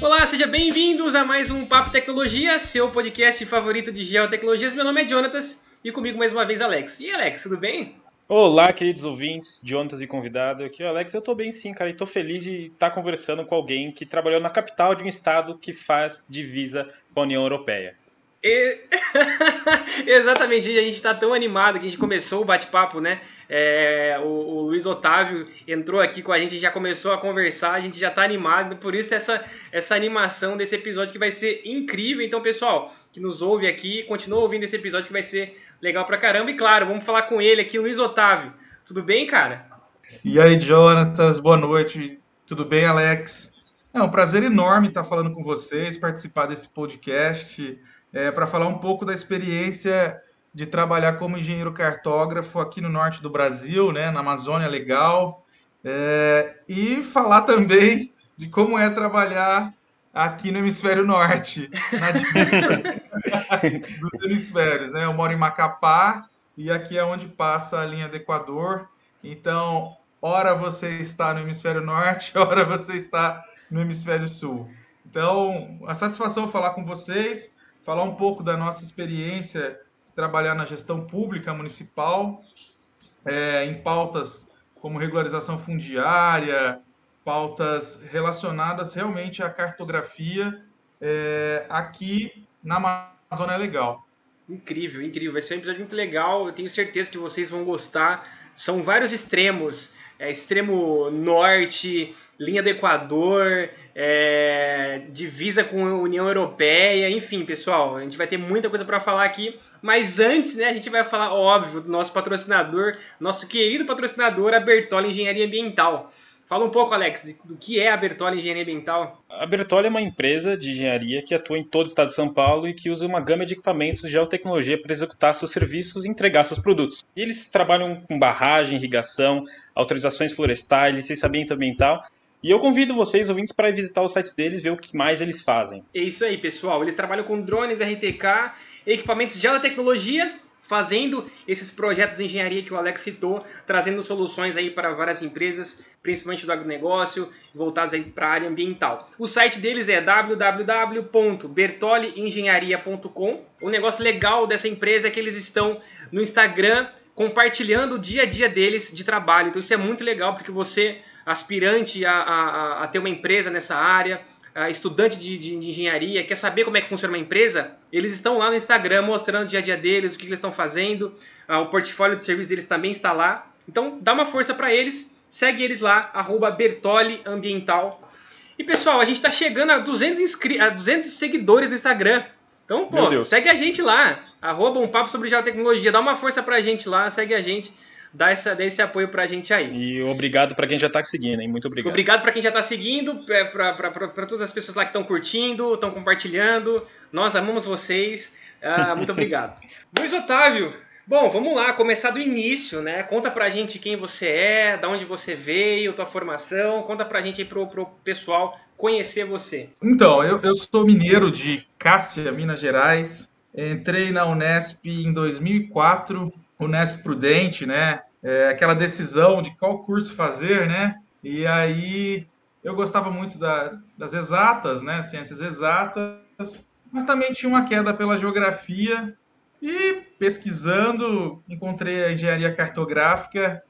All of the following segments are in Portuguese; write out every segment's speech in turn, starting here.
Olá, sejam bem-vindos a mais um Papo Tecnologia, seu podcast favorito de geotecnologias. Meu nome é Jonatas e comigo mais uma vez Alex. E Alex, tudo bem? Olá, queridos ouvintes, Jonatas e convidado. Aqui, Alex, eu tô bem sim, cara, e tô feliz de estar conversando com alguém que trabalhou na capital de um estado que faz divisa com a União Europeia. E... Exatamente, a gente está tão animado que a gente começou o bate-papo, né? É, o, o, Luiz Otávio entrou aqui com a gente, já começou a conversar, a gente já está animado, por isso essa, essa animação desse episódio que vai ser incrível. Então, pessoal, que nos ouve aqui, continua ouvindo esse episódio que vai ser legal pra caramba. E claro, vamos falar com ele aqui, Luiz Otávio. Tudo bem, cara? E aí, Jonatas, boa noite. Tudo bem, Alex? É um prazer enorme estar falando com vocês, participar desse podcast é, para falar um pouco da experiência de trabalhar como engenheiro cartógrafo aqui no norte do Brasil, né, na Amazônia Legal, é, e falar também de como é trabalhar aqui no hemisfério norte, na dos hemisférios, né? Eu moro em Macapá e aqui é onde passa a linha do Equador. Então, ora você está no hemisfério norte, ora você está no hemisfério sul. Então, a satisfação falar com vocês falar um pouco da nossa experiência de trabalhar na gestão pública municipal, é, em pautas como regularização fundiária, pautas relacionadas realmente à cartografia é, aqui na Amazônia Legal. Incrível, incrível. Vai ser um episódio muito legal. Eu tenho certeza que vocês vão gostar. São vários extremos é, extremo norte, linha do Equador, é, divisa com a União Europeia, enfim, pessoal, a gente vai ter muita coisa para falar aqui, mas antes, né, a gente vai falar, óbvio, do nosso patrocinador, nosso querido patrocinador, a Bertolli Engenharia Ambiental. Fala um pouco, Alex, do que é a Bertolli Engenharia Ambiental. A Bertolli é uma empresa de engenharia que atua em todo o estado de São Paulo e que usa uma gama de equipamentos de geotecnologia para executar seus serviços e entregar seus produtos. E eles trabalham com barragem, irrigação, autorizações florestais, licenciamento ambiental e eu convido vocês, ouvintes, para visitar os sites deles, ver o que mais eles fazem. É isso aí, pessoal. Eles trabalham com drones, RTK, equipamentos de geotecnologia fazendo esses projetos de engenharia que o Alex citou, trazendo soluções aí para várias empresas, principalmente do agronegócio, voltados aí para a área ambiental. O site deles é www.bertoliengenharia.com. O negócio legal dessa empresa é que eles estão no Instagram compartilhando o dia a dia deles de trabalho. Então isso é muito legal porque você aspirante a, a, a ter uma empresa nessa área, estudante de, de, de, engenharia, quer saber como é que funciona uma empresa, eles estão lá no Instagram mostrando o dia a dia deles, o que, que eles estão fazendo, uh, o portfólio de serviços deles também está lá. Então dá uma força para eles, segue eles lá, arroba Bertoli Ambiental. E pessoal, a gente está chegando a 200, inscri a 200 seguidores no Instagram. Então, pô, segue a gente lá, arroba um papo sobre geotecnologia, dá uma força pra gente lá, segue a gente dá, essa, dá esse apoio pra gente aí. E obrigado para quem já tá seguindo, hein? Muito obrigado. Obrigado para quem já tá seguindo, é, para todas as pessoas lá que estão curtindo, estão compartilhando. Nós amamos vocês. Uh, muito obrigado. Luiz Otávio, Bom, vamos lá, começar do início, né? Conta pra gente quem você é, da onde você veio, tua formação, conta pra gente aí pro, pro pessoal conhecer você. Então, eu, eu sou mineiro de Cássia, Minas Gerais. Entrei na Unesp em 2004 Unesp Prudente, né? É, aquela decisão de qual curso fazer, né? E aí eu gostava muito da, das exatas, né? Ciências exatas, mas também tinha uma queda pela geografia. E pesquisando, encontrei a engenharia cartográfica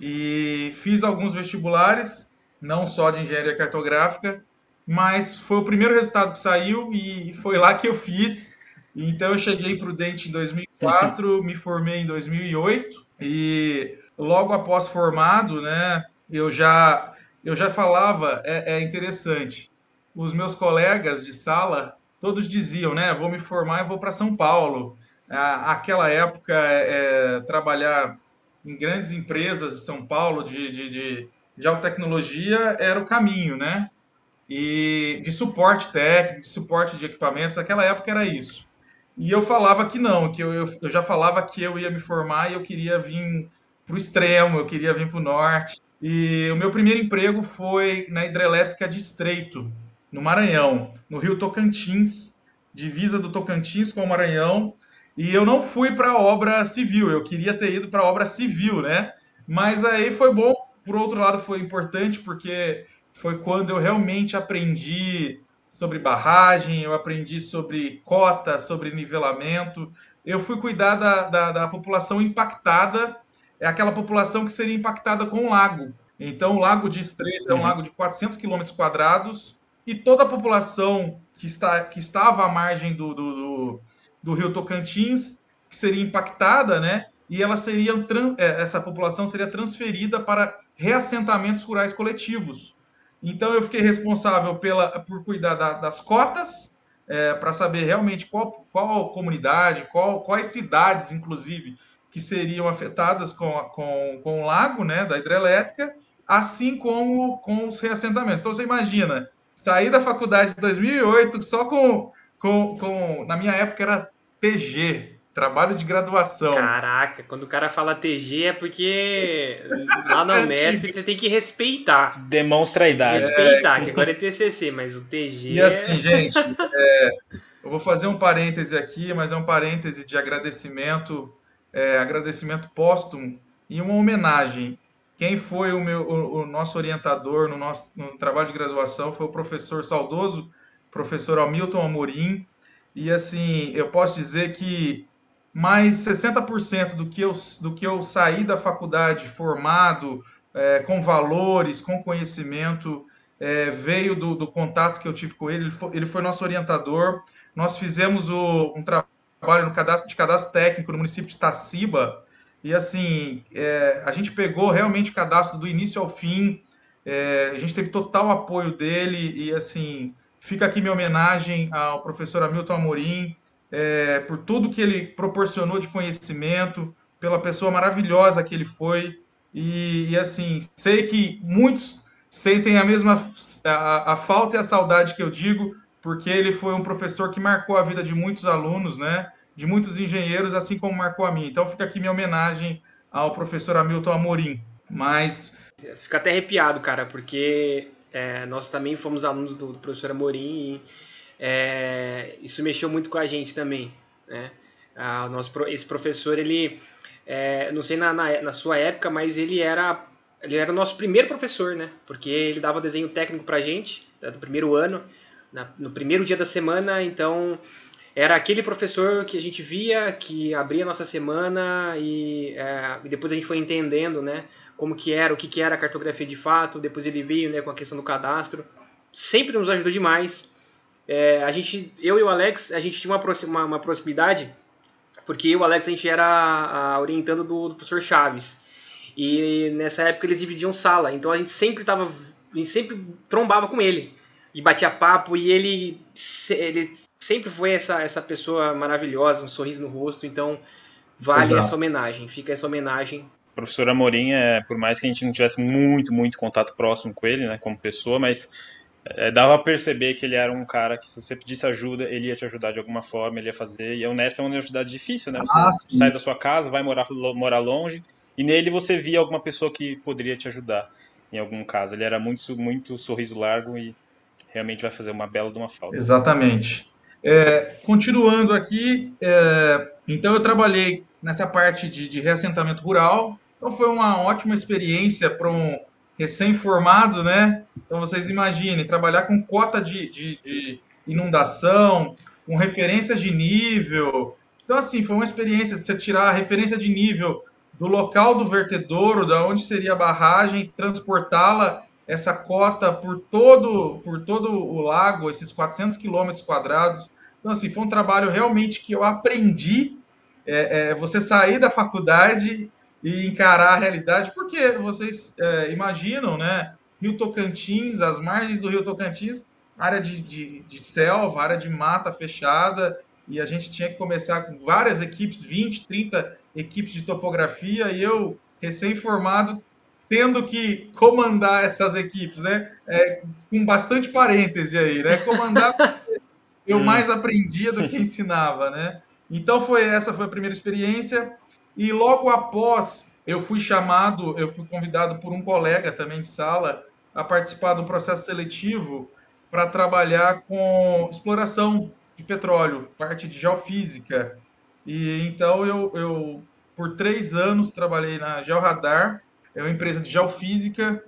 e fiz alguns vestibulares, não só de engenharia cartográfica, mas foi o primeiro resultado que saiu e foi lá que eu fiz. Então eu cheguei Prudente em 2004, me formei em 2008 e logo após formado, né, eu já eu já falava, é, é interessante. Os meus colegas de sala todos diziam, né, vou me formar e vou para São Paulo. Aquela época, é, é, trabalhar em grandes empresas de São Paulo de, de, de, de alta tecnologia era o caminho, né? E de suporte técnico, de suporte de equipamentos, naquela época era isso. E eu falava que não, que eu, eu, eu já falava que eu ia me formar e eu queria vir para o extremo, eu queria vir para o norte. E o meu primeiro emprego foi na hidrelétrica de Estreito, no Maranhão, no Rio Tocantins, divisa do Tocantins com o Maranhão. E eu não fui para a obra civil, eu queria ter ido para a obra civil, né? Mas aí foi bom, por outro lado foi importante, porque foi quando eu realmente aprendi sobre barragem, eu aprendi sobre cota, sobre nivelamento. Eu fui cuidar da, da, da população impactada, é aquela população que seria impactada com o lago. Então, o Lago de Estreito é um uhum. lago de 400 quilômetros quadrados e toda a população que, está, que estava à margem do, do, do, do rio Tocantins, que seria impactada, né? E ela seria, é, essa população seria transferida para reassentamentos rurais coletivos. Então, eu fiquei responsável pela, por cuidar da, das cotas, é, para saber realmente qual, qual comunidade, qual, quais cidades, inclusive, que seriam afetadas com, com, com o lago né, da hidrelétrica, assim como com os reassentamentos. Então você imagina, sair da faculdade de 2008 só com, com, com na minha época era TG, trabalho de graduação. Caraca, quando o cara fala TG é porque lá na Unesp você tem que respeitar. Demonstra a idade. Respeitar, é, que agora é TCC, mas o TG E assim, é... gente, é, eu vou fazer um parêntese aqui, mas é um parêntese de agradecimento, é, agradecimento póstumo e uma homenagem. Quem foi o, meu, o, o nosso orientador no nosso no trabalho de graduação foi o professor saudoso, professor Hamilton Amorim. E assim, eu posso dizer que mais 60% do que, eu, do que eu saí da faculdade formado, é, com valores, com conhecimento, é, veio do, do, contato que eu tive com ele. Ele foi, ele foi nosso orientador. Nós fizemos o, um trabalho no cadastro, de cadastro técnico no município de Taciba, e assim, é, a gente pegou realmente o cadastro do início ao fim, é, a gente teve total apoio dele e assim, fica aqui minha homenagem ao professor Hamilton Amorim, é, por tudo que ele proporcionou de conhecimento, pela pessoa maravilhosa que ele foi. E, e assim, sei que muitos sentem a mesma a, a, falta e a saudade que eu digo, porque ele foi um professor que marcou a vida de muitos alunos, né? de muitos engenheiros, assim como marcou a mim. Então fica aqui minha homenagem ao professor Hamilton Amorim. Mas. Fica até arrepiado, cara, porque é, nós também fomos alunos do, do professor Amorim e é, isso mexeu muito com a gente também. Né? Nosso, esse professor, ele. É, não sei na, na, na, sua época, mas ele era. Ele era o nosso primeiro professor, né? Porque ele dava desenho técnico pra gente, do primeiro ano, na, no primeiro dia da semana, então era aquele professor que a gente via, que abria a nossa semana e, é, e, depois a gente foi entendendo, né, como que era, o que, que era a cartografia de fato, depois ele veio, né, com a questão do cadastro, sempre nos ajudou demais. É, a gente, eu e o Alex, a gente tinha uma, uma, uma proximidade, porque eu e o Alex, a gente era a, orientando do, do, professor Chaves, e nessa época eles dividiam sala, então a gente sempre tava, a gente sempre trombava com ele, e batia papo, e ele, ele sempre foi essa, essa pessoa maravilhosa, um sorriso no rosto, então vale Exato. essa homenagem, fica essa homenagem. O professor Amorim, é, por mais que a gente não tivesse muito, muito contato próximo com ele, né, como pessoa, mas é, dava a perceber que ele era um cara que se você pedisse ajuda, ele ia te ajudar de alguma forma, ele ia fazer, e a Unesp é uma universidade difícil, né, você ah, sai da sua casa, vai morar, morar longe, e nele você via alguma pessoa que poderia te ajudar, em algum caso. Ele era muito, muito sorriso largo e realmente vai fazer uma bela de uma falta. Exatamente. É, continuando aqui, é, então eu trabalhei nessa parte de, de, reassentamento rural. Então foi uma ótima experiência para um recém-formado, né? Então vocês imaginem trabalhar com cota de, de, de, inundação, com referências de nível. Então assim foi uma experiência você tirar a referência de nível do local do vertedouro, da onde seria a barragem, transportá-la essa cota por todo, por todo o lago, esses 400 quilômetros quadrados. Então, assim, foi um trabalho realmente que eu aprendi. É, é, você sair da faculdade e encarar a realidade, porque vocês é, imaginam, né? Rio Tocantins, as margens do Rio Tocantins, área de, de, de, selva, área de mata fechada, e a gente tinha que começar com várias equipes, 20, 30 equipes de topografia, e eu, recém-formado, tendo que comandar essas equipes, né? É, com bastante parêntese aí, né? Comandar eu hum. mais aprendia do que ensinava, né? Então foi essa foi a primeira experiência e logo após eu fui chamado, eu fui convidado por um colega também de sala a participar um processo seletivo para trabalhar com exploração de petróleo, parte de geofísica. E então eu, eu por três anos trabalhei na Georadar, é uma empresa de geofísica,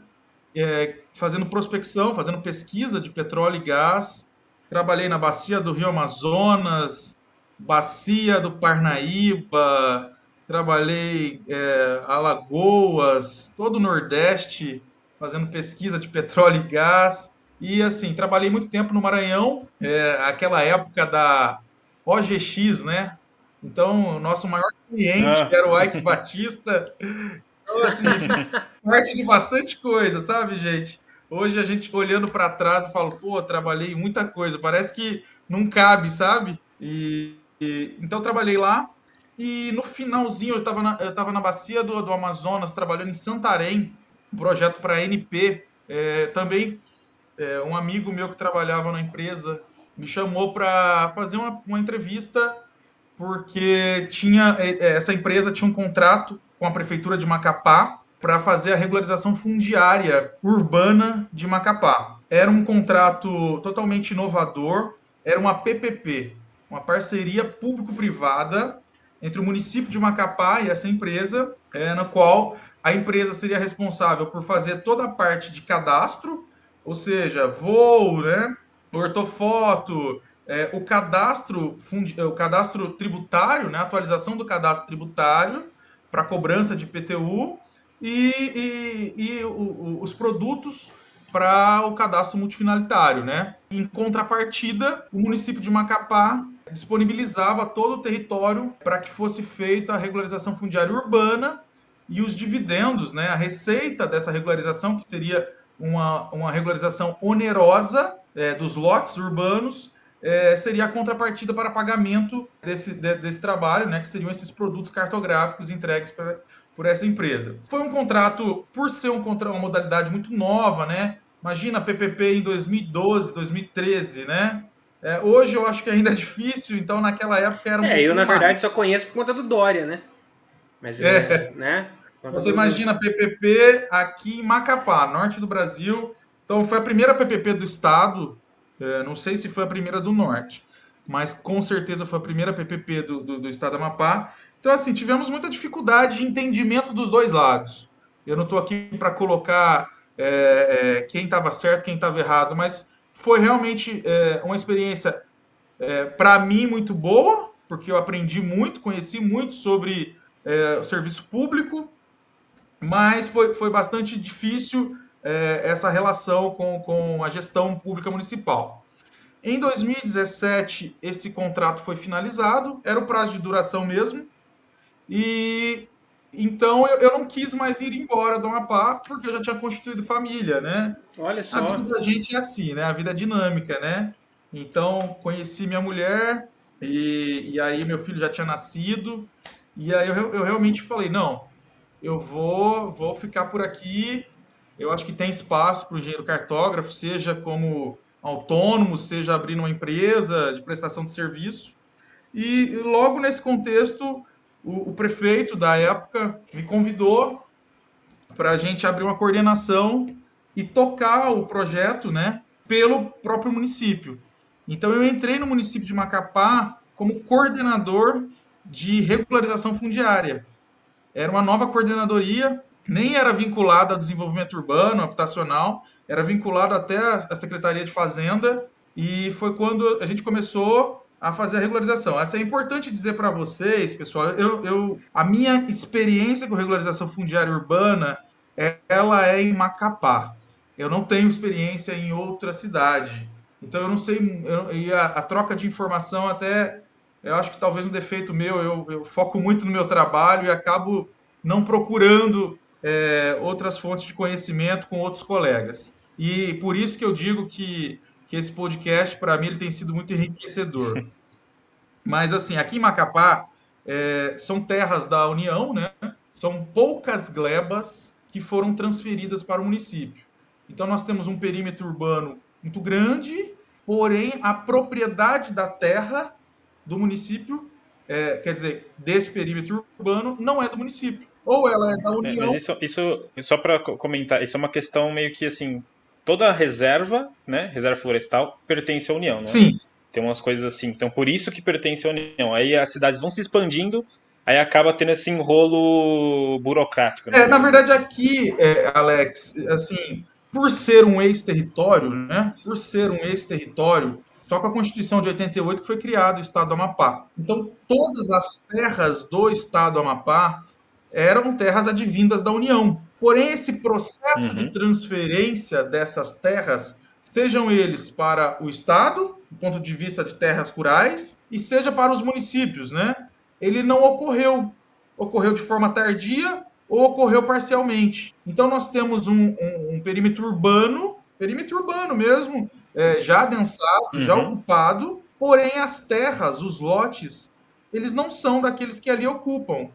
é, fazendo prospecção, fazendo pesquisa de petróleo e gás. Trabalhei na bacia do Rio Amazonas, bacia do Parnaíba, trabalhei é, Alagoas, todo o Nordeste, fazendo pesquisa de petróleo e gás. E assim, trabalhei muito tempo no Maranhão, é, aquela época da OGX, né? Então, o nosso maior cliente ah. era o Ike Batista. Então, assim, parte de bastante coisa, sabe, gente? Hoje a gente olhando para trás, eu falo, pô, trabalhei muita coisa. Parece que não cabe, sabe? E, e então trabalhei lá. E no finalzinho eu estava na, eu tava na bacia do, do Amazonas, trabalhando em Santarém, um projeto para a NP. É, também é, um amigo meu que trabalhava na empresa me chamou para fazer uma, uma, entrevista porque tinha é, é, essa empresa tinha um contrato com a prefeitura de Macapá para fazer a regularização fundiária urbana de Macapá. Era um contrato totalmente inovador, era uma PPP, uma parceria público-privada entre o município de Macapá e essa empresa, é, na qual a empresa seria responsável por fazer toda a parte de cadastro, ou seja, voo, né, ortofoto, é, o cadastro é, o cadastro tributário, né, atualização do cadastro tributário para cobrança de PTU e, e, e o, o, os produtos para o cadastro multifinalitário, né? Em contrapartida, o município de Macapá disponibilizava todo o território para que fosse feita a regularização fundiária urbana e os dividendos, né? A receita dessa regularização, que seria uma, uma regularização onerosa é, dos lotes urbanos, é, seria a contrapartida para pagamento desse, de, desse trabalho, né, que seriam esses produtos cartográficos entregues pra, por essa empresa. Foi um contrato, por ser um, uma modalidade muito nova, né? Imagina PPP em 2012, 2013, né? É, hoje eu acho que ainda é difícil, então naquela época era um É, eu na mais. verdade só conheço por conta do Dória, né? Mas é, né? Você imagina PPP aqui em Macapá, norte do Brasil. Então foi a primeira PPP do estado. É, não sei se foi a primeira do norte, mas com certeza foi a primeira PPP do, do, do estado do Amapá. Então assim tivemos muita dificuldade de entendimento dos dois lados. Eu não estou aqui para colocar é, é, quem estava certo, quem estava errado, mas foi realmente é, uma experiência é, para mim muito boa, porque eu aprendi muito, conheci muito sobre é, o serviço público mas foi, foi bastante difícil é, essa relação com, com a gestão pública municipal. Em 2017, esse contrato foi finalizado, era o prazo de duração mesmo, e então eu, eu não quis mais ir embora do Amapá, porque eu já tinha constituído família, né? Olha só. A vida da gente é assim, né? A vida é dinâmica, né? Então, conheci minha mulher, e, e aí meu filho já tinha nascido, e aí eu, eu realmente falei, não, eu vou, vou ficar por aqui. Eu acho que tem espaço para o engenheiro cartógrafo, seja como autônomo, seja abrindo uma empresa de prestação de serviço. E logo nesse contexto, o, o prefeito da época me convidou para a gente abrir uma coordenação e tocar o projeto né, pelo próprio município. Então eu entrei no município de Macapá como coordenador de regularização fundiária. Era uma nova coordenadoria, nem era vinculada ao desenvolvimento urbano, habitacional, era vinculado até à Secretaria de Fazenda, e foi quando a gente começou a fazer a regularização. Essa é importante dizer para vocês, pessoal. Eu, eu, a minha experiência com regularização fundiária urbana, ela é em Macapá. Eu não tenho experiência em outra cidade. Então eu não sei. Eu, e a, a, troca de informação até eu acho que talvez um defeito meu, eu, eu foco muito no meu trabalho e acabo não procurando é, outras fontes de conhecimento com outros colegas. E por isso que eu digo que, que esse podcast, para mim, ele tem sido muito enriquecedor. Mas, assim, aqui em Macapá, é, são terras da União, né? São poucas glebas que foram transferidas para o município. Então, nós temos um perímetro urbano muito grande, porém, a propriedade da terra do município, é, quer dizer, desse perímetro urbano, não é do município. Ou ela é da União. É, mas isso, isso só para comentar, isso é uma questão meio que assim toda a reserva, né, reserva florestal, pertence à União, né? Sim. Tem umas coisas assim. Então, por isso que pertence à União. Aí as cidades vão se expandindo, aí acaba tendo esse enrolo burocrático. Né? É, na verdade, aqui, é, Alex, assim, por ser um ex-território, né? Por ser um ex-território, só com a Constituição de 88 que foi criado o Estado do Amapá. Então, todas as terras do Estado do Amapá eram terras advindas da União. Porém, esse processo uhum. de transferência dessas terras, sejam eles para o Estado, do ponto de vista de terras rurais, e seja para os municípios, né? Ele não ocorreu. Ocorreu de forma tardia ou ocorreu parcialmente. Então, nós temos um, um, um perímetro urbano, perímetro urbano mesmo, é, já adensado, uhum. já ocupado, porém as terras, os lotes, eles não são daqueles que ali ocupam,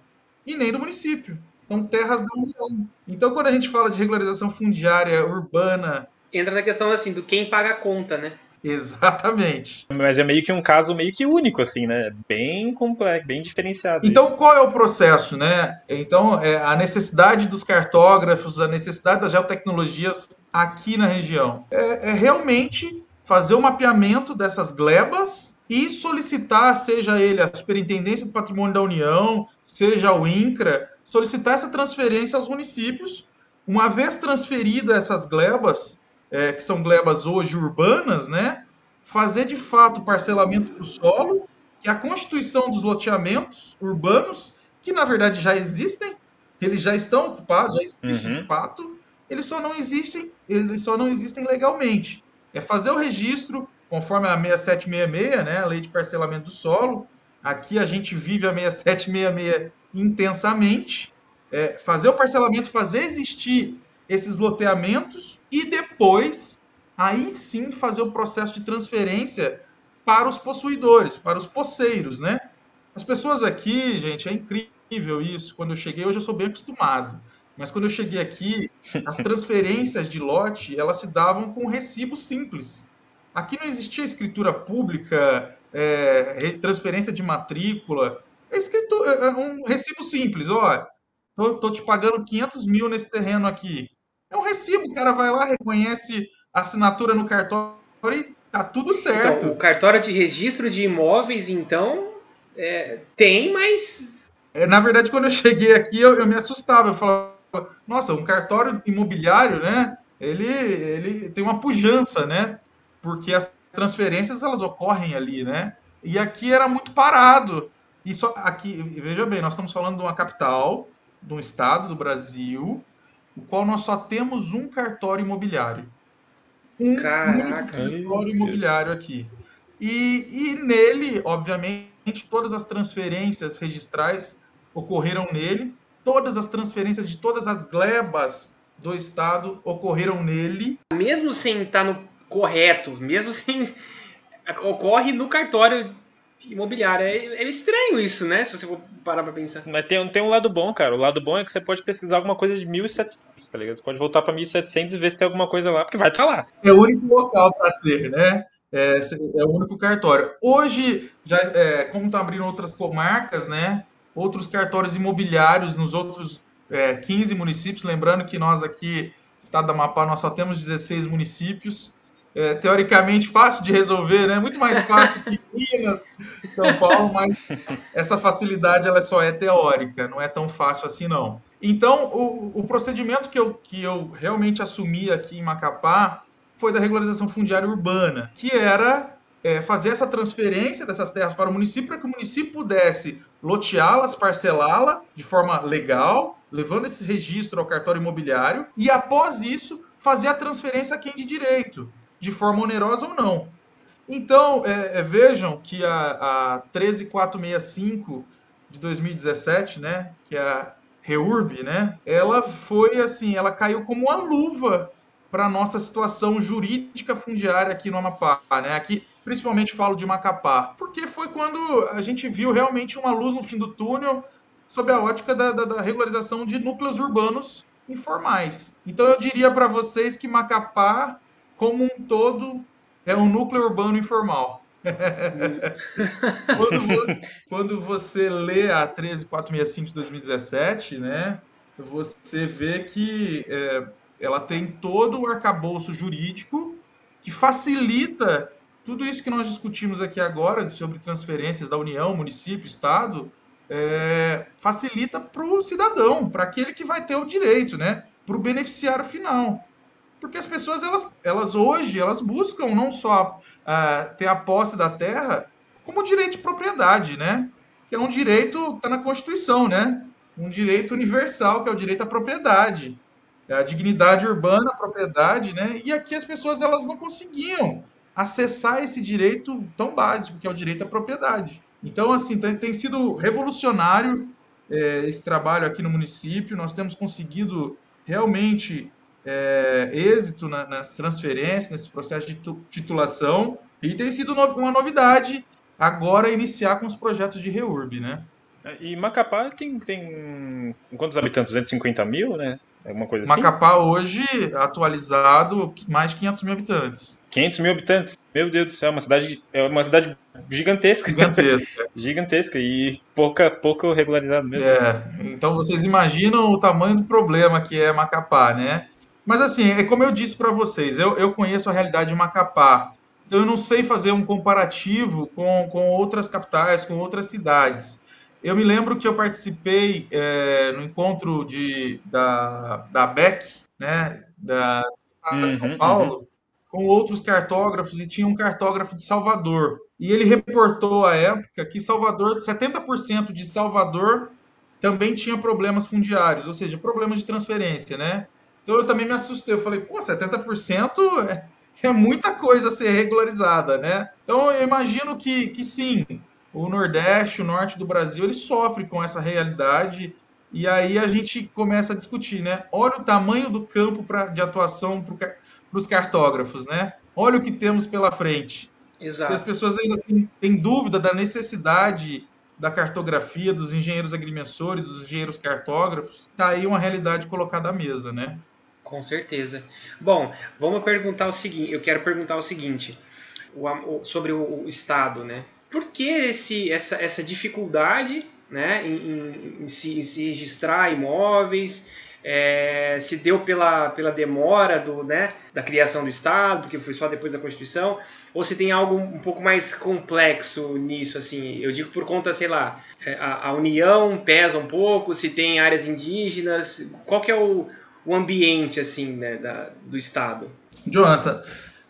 e nem do município. São terras da União. Então, quando a gente fala de regularização fundiária urbana. Entra na questão assim, do quem paga a conta, né? Exatamente. Mas é meio que um caso meio que único, assim, né? Bem complexo, bem diferenciado. Então, isso. qual é o processo, né? Então, é a necessidade dos cartógrafos, a necessidade das geotecnologias aqui na região. É, é realmente fazer o mapeamento dessas glebas e solicitar, seja ele a Superintendência do Patrimônio da União, seja o INCRA, solicitar essa transferência aos municípios. Uma vez transferida essas glebas, é, que são glebas hoje urbanas, né, fazer de fato parcelamento do solo, que a constituição dos loteamentos urbanos, que na verdade já existem, eles já estão ocupados, já existem uhum. de fato, eles só não existem, eles só não existem legalmente. É fazer o registro conforme a 6766, né, a lei de parcelamento do solo. Aqui a gente vive a 6766 intensamente. É, fazer o parcelamento, fazer existir esses loteamentos e depois, aí sim, fazer o processo de transferência para os possuidores, para os poceiros, né? As pessoas aqui, gente, é incrível isso. Quando eu cheguei, hoje eu sou bem acostumado. Mas quando eu cheguei aqui, as transferências de lote, elas se davam com recibo simples. Aqui não existia escritura pública, é, transferência de matrícula. É, escritura, é, é um recibo simples. Olha, tô, tô te pagando 500 mil nesse terreno aqui. É um recibo, o cara vai lá, reconhece a assinatura no cartório e tá tudo certo. Então, o cartório de registro de imóveis, então, é, tem, mas. É, na verdade, quando eu cheguei aqui, eu, eu me assustava. Eu falava, nossa, um cartório imobiliário, né? Ele, ele tem uma pujança, né? Porque as transferências elas ocorrem ali, né? E aqui era muito parado. E só aqui, veja bem, nós estamos falando de uma capital, de um estado do Brasil, o qual nós só temos um cartório imobiliário. Um Caraca, cartório imobiliário aqui. E, e nele, obviamente, todas as transferências registrais ocorreram nele, todas as transferências de todas as glebas do Estado ocorreram nele. Mesmo sem estar no correto, mesmo sem. ocorre no cartório imobiliária. É, é, estranho isso, né? Se você for parar pra pensar. Mas tem, tem um lado bom, cara. O lado bom é que você pode pesquisar alguma coisa de 1700, tá ligado? Você pode voltar pra 1700 e ver se tem alguma coisa lá, porque vai estar tá lá. É o único local pra ter, né? É, é o único cartório. Hoje, já, é, como tá abrindo outras comarcas, né? Outros cartórios imobiliários nos outros é, 15 municípios. Lembrando que nós aqui, Estado da Amapá, nós só temos 16 municípios é, teoricamente fácil de resolver, né? Muito mais fácil que Minas, São Paulo, mas essa facilidade ela só é teórica, não é tão fácil assim não. Então, o, o procedimento que eu, que eu realmente assumi aqui em Macapá foi da regularização fundiária urbana, que era é, fazer essa transferência dessas terras para o município para que o município pudesse loteá-las, parcelá-la de forma legal, levando esse registro ao cartório imobiliário, e após isso fazer a transferência a quem de direito de forma onerosa ou não. Então, é, é, vejam que a, a 13465 de 2017, né, que é a REURB, né, ela foi assim, ela caiu como uma luva para a nossa situação jurídica fundiária aqui no Amapá, né? Aqui, principalmente falo de Macapá, porque foi quando a gente viu realmente uma luz no fim do túnel sob a ótica da, da, da regularização de núcleos urbanos informais. Então eu diria para vocês que Macapá como um todo, é um núcleo urbano informal. quando, quando, você lê a 13465 de 2017, né, você vê que é, ela tem todo o arcabouço jurídico que facilita tudo isso que nós discutimos aqui agora sobre transferências da União, município, Estado, é, facilita para o cidadão, para aquele que vai ter o direito, né? Para o beneficiário final. Porque as pessoas, elas, elas hoje, elas buscam não só uh, ter a posse da terra, como direito de propriedade, né? Que é um direito, está na Constituição, né? Um direito universal, que é o direito à propriedade. É a dignidade urbana, a propriedade, né? E aqui as pessoas, elas não conseguiam acessar esse direito tão básico, que é o direito à propriedade. Então, assim, tem, tem sido revolucionário é, esse trabalho aqui no município. Nós temos conseguido realmente é, êxito na, nas transferências, nesse processo de titulação. E tem sido uma novidade agora iniciar com os projetos de REURB, né? E Macapá tem, tem quantos habitantes? 250 mil, né? Alguma coisa assim? Macapá hoje, atualizado, mais de 500 mil habitantes. 500 mil habitantes? Meu Deus do céu, uma cidade, é uma cidade gigantesca. Gigantesca. gigantesca e pouca, pouco regularizado mesmo. É, então vocês imaginam o tamanho do problema que é Macapá, né? Mas assim, é como eu disse para vocês, eu, eu conheço a realidade de Macapá. Então eu não sei fazer um comparativo com, com outras capitais, com outras cidades. Eu me lembro que eu participei é, no encontro de, da, da BEC, né, da, da São uhum, Paulo, uhum. com outros cartógrafos, e tinha um cartógrafo de Salvador. E ele reportou à época que Salvador, 70% de Salvador também tinha problemas fundiários, ou seja, problemas de transferência, né? Então eu também me assustei. Eu falei, pô, 70% é, é muita coisa a ser regularizada, né? Então eu imagino que, que sim, o Nordeste, o Norte do Brasil, ele sofre com essa realidade. E aí a gente começa a discutir, né? Olha o tamanho do campo pra, de atuação para os cartógrafos, né? Olha o que temos pela frente. Exato. Se as pessoas ainda têm, têm dúvida da necessidade da cartografia, dos engenheiros agrimensores, dos engenheiros cartógrafos, tá aí uma realidade colocada à mesa, né? Com certeza. Bom, vamos perguntar o seguinte. Eu quero perguntar o seguinte o, sobre o, o, Estado, né? Por que esse, essa, essa dificuldade, né, em, em, em, se, em se, registrar imóveis? É, se deu pela, pela demora do, né, da criação do Estado, porque foi só depois da Constituição, ou se tem algo um pouco mais complexo nisso, assim, eu digo por conta, sei lá, é, a, a União pesa um pouco, se tem áreas indígenas, qual que é o, o ambiente assim né, da, do Estado? Jonathan,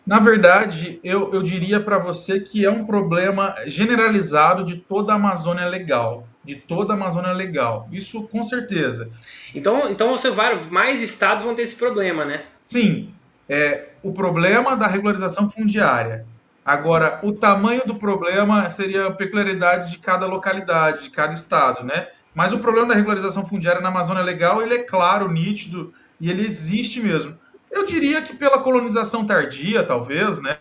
na verdade, eu, eu diria para você que é um problema generalizado de toda a Amazônia legal. De toda a Amazônia legal. Isso com certeza. Então, então você vai, mais estados vão ter esse problema, né? Sim. É, o problema da regularização fundiária. Agora, o tamanho do problema seria peculiaridades de cada localidade, de cada estado, né? Mas o problema da regularização fundiária na Amazônia Legal, ele é claro, nítido, e ele existe mesmo. Eu diria que pela colonização tardia, talvez, né?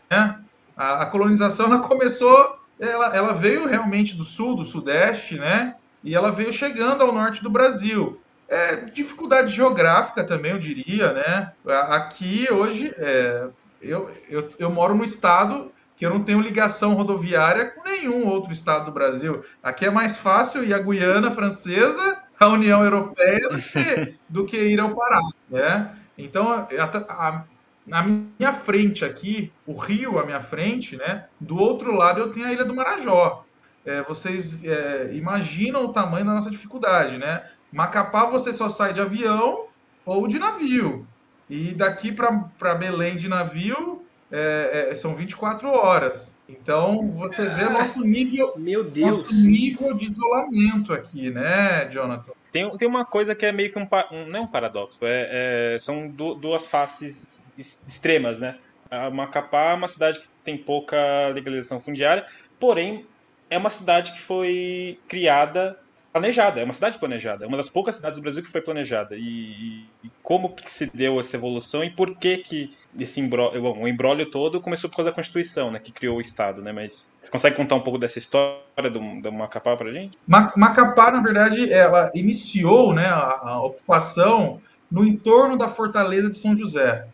A, a colonização ela começou, ela, ela veio realmente do sul, do sudeste, né? E ela veio chegando ao norte do Brasil. É, dificuldade geográfica também, eu diria, né? Aqui hoje é, eu, eu, eu moro no estado que eu não tenho ligação rodoviária com nenhum outro estado do Brasil. Aqui é mais fácil ir à Guiana Francesa a União Europeia do que, do que ir ao Pará, né? Então, a, a, na minha frente aqui, o rio à minha frente, né? Do outro lado eu tenho a Ilha do Marajó. É, vocês é, imaginam o tamanho da nossa dificuldade, né? Macapá você só sai de avião ou de navio. E daqui para Belém de navio é, é, são 24 horas. Então você vê nosso nível, Meu Deus. nosso nível de isolamento aqui, né, Jonathan? Tem, tem uma coisa que é meio que um, um não é um paradoxo, é, é são du, duas faces extremas, né? A Macapá é uma cidade que tem pouca legalização fundiária, porém é uma cidade que foi criada planejada, é uma cidade planejada, é uma das poucas cidades do Brasil que foi planejada. E, e como que se deu essa evolução e por que que esse embrólio, bom, o embrólio todo começou por causa da Constituição, né, que criou o Estado, né? Mas você consegue contar um pouco dessa história do, do Macapá pra gente? Macapá, na verdade, ela iniciou, né, a, a ocupação no entorno da fortaleza de São José.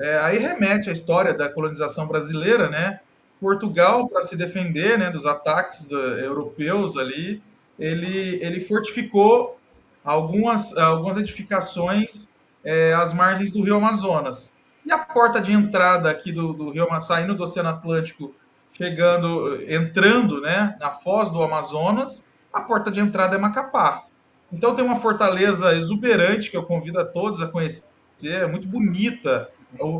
É, aí remete à história da colonização brasileira, né? Portugal, para se defender né, dos ataques do, europeus ali, ele, ele fortificou algumas, algumas edificações é, as margens do Rio Amazonas. E a porta de entrada aqui do, do Rio saindo do Oceano Atlântico, chegando, entrando né, na foz do Amazonas, a porta de entrada é Macapá. Então tem uma fortaleza exuberante que eu convido a todos a conhecer, é muito bonita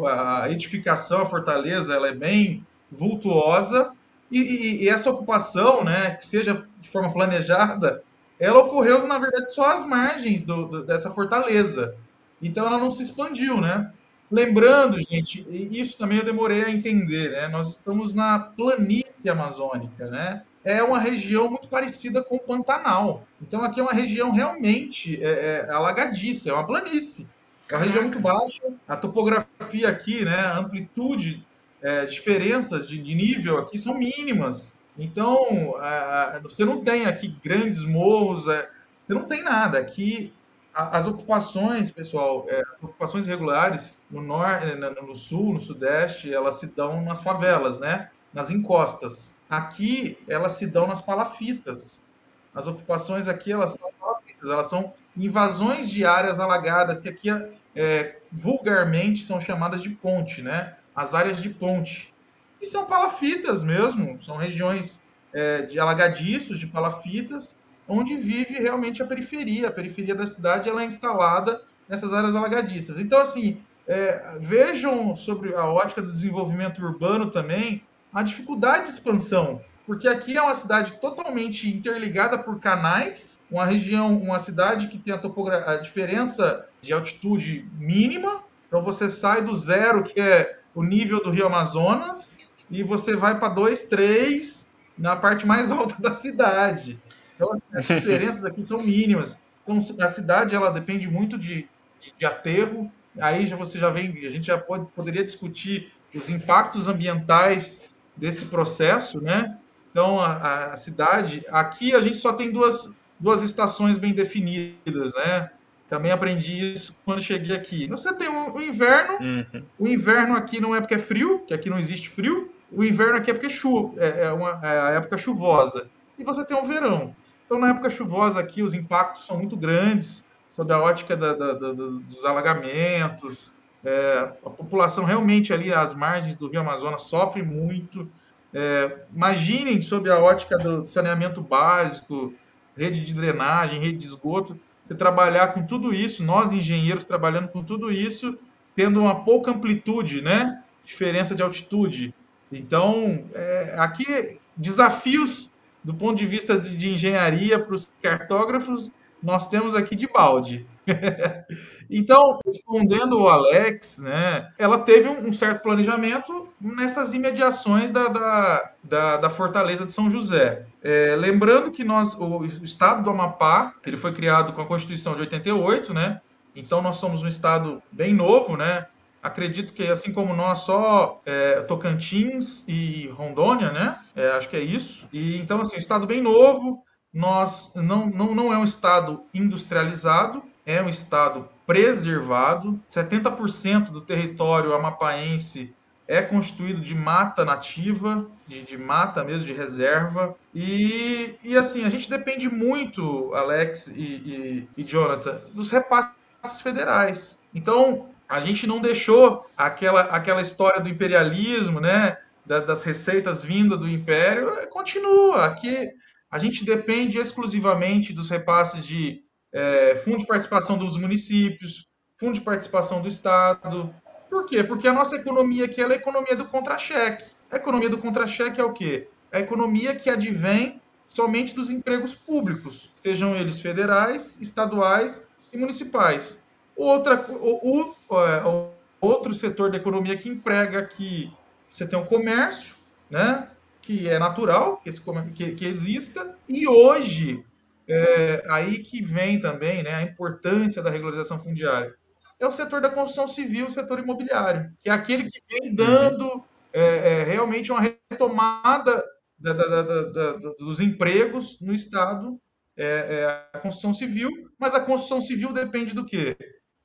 a edificação, a fortaleza, ela é bem vultuosa e, e, e, essa ocupação, né, que seja de forma planejada, ela ocorreu na verdade só às margens do, do, dessa fortaleza. Então ela não se expandiu, né? Lembrando, gente, isso também eu demorei a entender, né? Nós estamos na planície amazônica, né? É uma região muito parecida com o Pantanal. Então aqui é uma região realmente é, é, alagadiça, é uma planície. É uma região muito baixa. A topografia aqui, né? A amplitude, é, diferenças de, nível aqui são mínimas. Então você não tem aqui grandes morros, é, você não tem nada. Aqui as ocupações, pessoal, é, ocupações regulares no norte, é, no sul, no sudeste, elas se dão nas favelas, né? Nas encostas. Aqui elas se dão nas palafitas. As ocupações aqui elas são palafitas, elas são invasões de áreas alagadas que aqui é, vulgarmente são chamadas de ponte, né? As áreas de ponte. E são palafitas mesmo, são regiões é, de alagadiços, de palafitas, onde vive realmente a periferia. A periferia da cidade ela é instalada nessas áreas alagadiças. Então, assim, é, vejam sobre a ótica do desenvolvimento urbano também a dificuldade de expansão, porque aqui é uma cidade totalmente interligada por canais, uma região, uma cidade que tem a, topogra a diferença de altitude mínima, então você sai do zero, que é o nível do Rio Amazonas, e você vai para 2, 3 na parte mais alta da cidade. Então, assim, as diferenças aqui são mínimas. Então, a cidade ela depende muito de, de, de aterro. Aí já você já vem, a gente já pode, poderia discutir os impactos ambientais desse processo, né? Então, a, a, cidade, aqui a gente só tem duas, duas estações bem definidas, né? Também aprendi isso quando cheguei aqui. Você tem o, o inverno, uhum. o inverno aqui não é porque é frio, que aqui não existe frio. O inverno aqui é porque é, chu é, é, uma, é a época chuvosa. E você tem o verão. Então, na época chuvosa aqui, os impactos são muito grandes sob a ótica da, da, da, dos alagamentos. É, a população realmente ali às margens do Rio Amazonas sofre muito. É, imaginem sob a ótica do saneamento básico, rede de drenagem, rede de esgoto, você trabalhar com tudo isso, nós engenheiros trabalhando com tudo isso, tendo uma pouca amplitude, né? Diferença de altitude. Então, é, aqui desafios do ponto de vista de, de engenharia para os cartógrafos, nós temos aqui de balde. então, respondendo o Alex, né, ela teve um, certo planejamento nessas imediações da, da, da, da Fortaleza de São José. É, lembrando que nós, o, estado do Amapá, ele foi criado com a Constituição de 88, né? Então nós somos um estado bem novo, né? acredito que assim como nós, só é, Tocantins e Rondônia, né? É, acho que é isso. E então, assim, estado bem novo. Nós não, não, não é um estado industrializado, é um estado preservado. 70% do território amapaense é constituído de mata nativa, de, de, mata mesmo, de reserva. E, e assim, a gente depende muito, Alex e, e, e Jonathan, dos repasses federais. Então, a gente não deixou aquela, aquela história do imperialismo, né? das receitas vindas do império, é, continua. Aqui a gente depende exclusivamente dos repasses de é, fundo de participação dos municípios, fundo de participação do Estado. Por quê? Porque a nossa economia aqui é a economia do contra-cheque. A economia do contra-cheque é o quê? A economia que advém somente dos empregos públicos, sejam eles federais, estaduais e municipais. Outra, o, é, o, outro setor da economia que emprega que você tem o comércio, né? Que é natural que, esse, que, que exista. E hoje, é, aí que vem também né, a importância da regularização fundiária. É o setor da construção civil, o setor imobiliário, que é aquele que vem dando é, é, realmente uma retomada da, da, da, dos empregos no Estado, é, é, a construção civil, mas a construção civil depende do quê?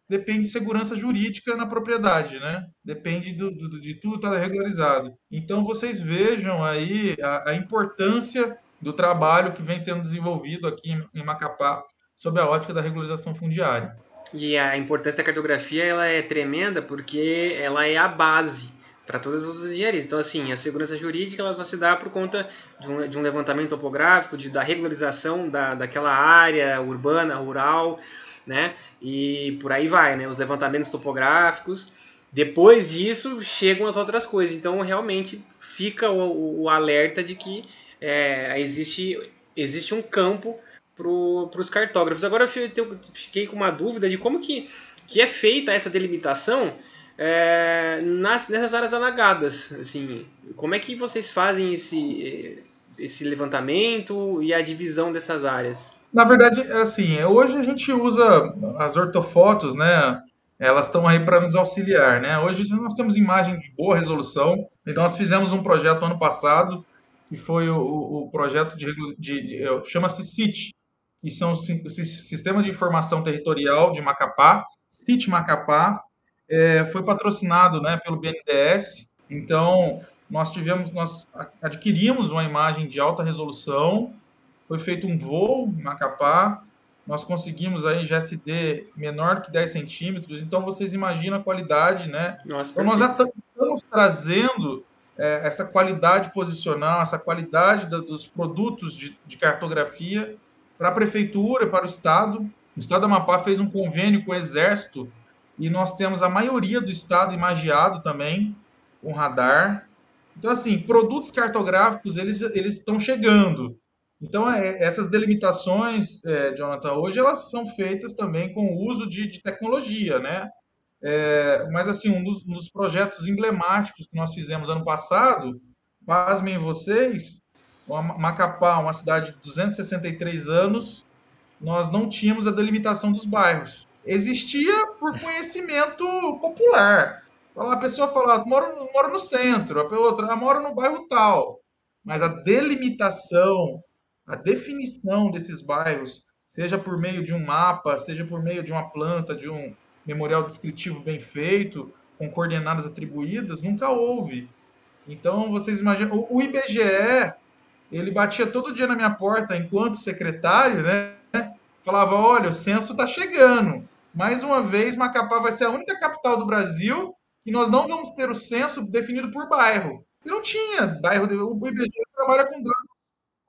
depende de segurança jurídica na propriedade, né? Depende do, do de tudo estar regularizado. Então vocês vejam aí a, a, importância do trabalho que vem sendo desenvolvido aqui em, em Macapá sob a ótica da regularização fundiária. E a importância da cartografia ela é tremenda porque ela é a base para todas as engenharias. Então, assim, a segurança jurídica ela só se dá por conta de um, de um levantamento topográfico, de, da regularização da, daquela área urbana, rural, né? E por aí vai, né? Os levantamentos topográficos. Depois disso, chegam as outras coisas. Então, realmente, fica o, o alerta de que é, existe, existe um campo para os cartógrafos. Agora, eu fiquei com uma dúvida de como que, que é feita essa delimitação é, nas, nessas áreas alagadas. Assim, como é que vocês fazem esse, esse levantamento e a divisão dessas áreas? Na verdade, assim, hoje a gente usa as ortofotos, né? Elas estão aí para nos auxiliar, né? Hoje nós temos imagem de boa resolução e nós fizemos um projeto ano passado que foi o, o projeto de, de, de chama-se CIT, que são o Sistema de Informação Territorial de Macapá, CIT Macapá, é, foi patrocinado né, pelo BNDES. Então, nós tivemos, nós adquirimos uma imagem de alta resolução, foi feito um voo em Macapá, nós conseguimos aí GSD menor que 10 centímetros, então vocês imaginam a qualidade, né? Nossa, então, nós já estamos trazendo é, essa qualidade posicional, essa qualidade da, dos produtos de, de cartografia para a prefeitura, para o Estado. O Estado do Amapá fez um convênio com o Exército e nós temos a maioria do estado imagiado também com radar. Então, assim, produtos cartográficos, eles, eles estão chegando. Então, é, essas delimitações, é, Jonathan, hoje elas são feitas também com o uso de, de tecnologia, né? É, mas, assim, um dos, um dos, projetos emblemáticos que nós fizemos ano passado, pasmem vocês, Macapá, uma cidade de 263 anos, nós não tínhamos a delimitação dos bairros existia por conhecimento popular. A pessoa fala, moro, moro no centro, a outra, ah, moro no bairro tal. Mas a delimitação, a definição desses bairros, seja por meio de um mapa, seja por meio de uma planta, de um memorial descritivo bem feito, com coordenadas atribuídas, nunca houve. Então, vocês imaginam, o IBGE, ele batia todo dia na minha porta enquanto secretário, né? Falava, olha, o censo está chegando mais uma vez, Macapá vai ser a única capital do Brasil que nós não vamos ter o censo definido por bairro. E não tinha bairro. O IBGE trabalha com dados,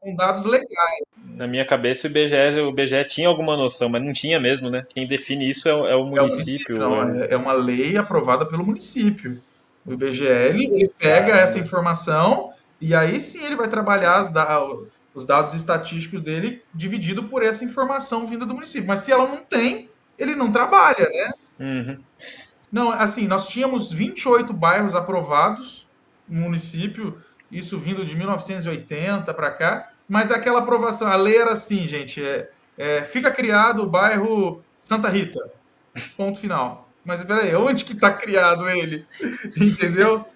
com dados legais. Na minha cabeça, o IBGE, o IBGE tinha alguma noção, mas não tinha mesmo, né? Quem define isso é, é o município. É, o município é, é uma lei aprovada pelo município. O IBGE ele, ele pega essa informação e aí sim ele vai trabalhar os dados estatísticos dele dividido por essa informação vinda do município. Mas se ela não tem, ele não trabalha, né? Uhum. Não, assim, nós tínhamos 28 bairros aprovados no município, isso vindo de 1980 para cá, mas aquela aprovação, a lei era assim, gente, é, é, fica criado o bairro Santa Rita, ponto final. Mas peraí, onde que está criado ele? Entendeu?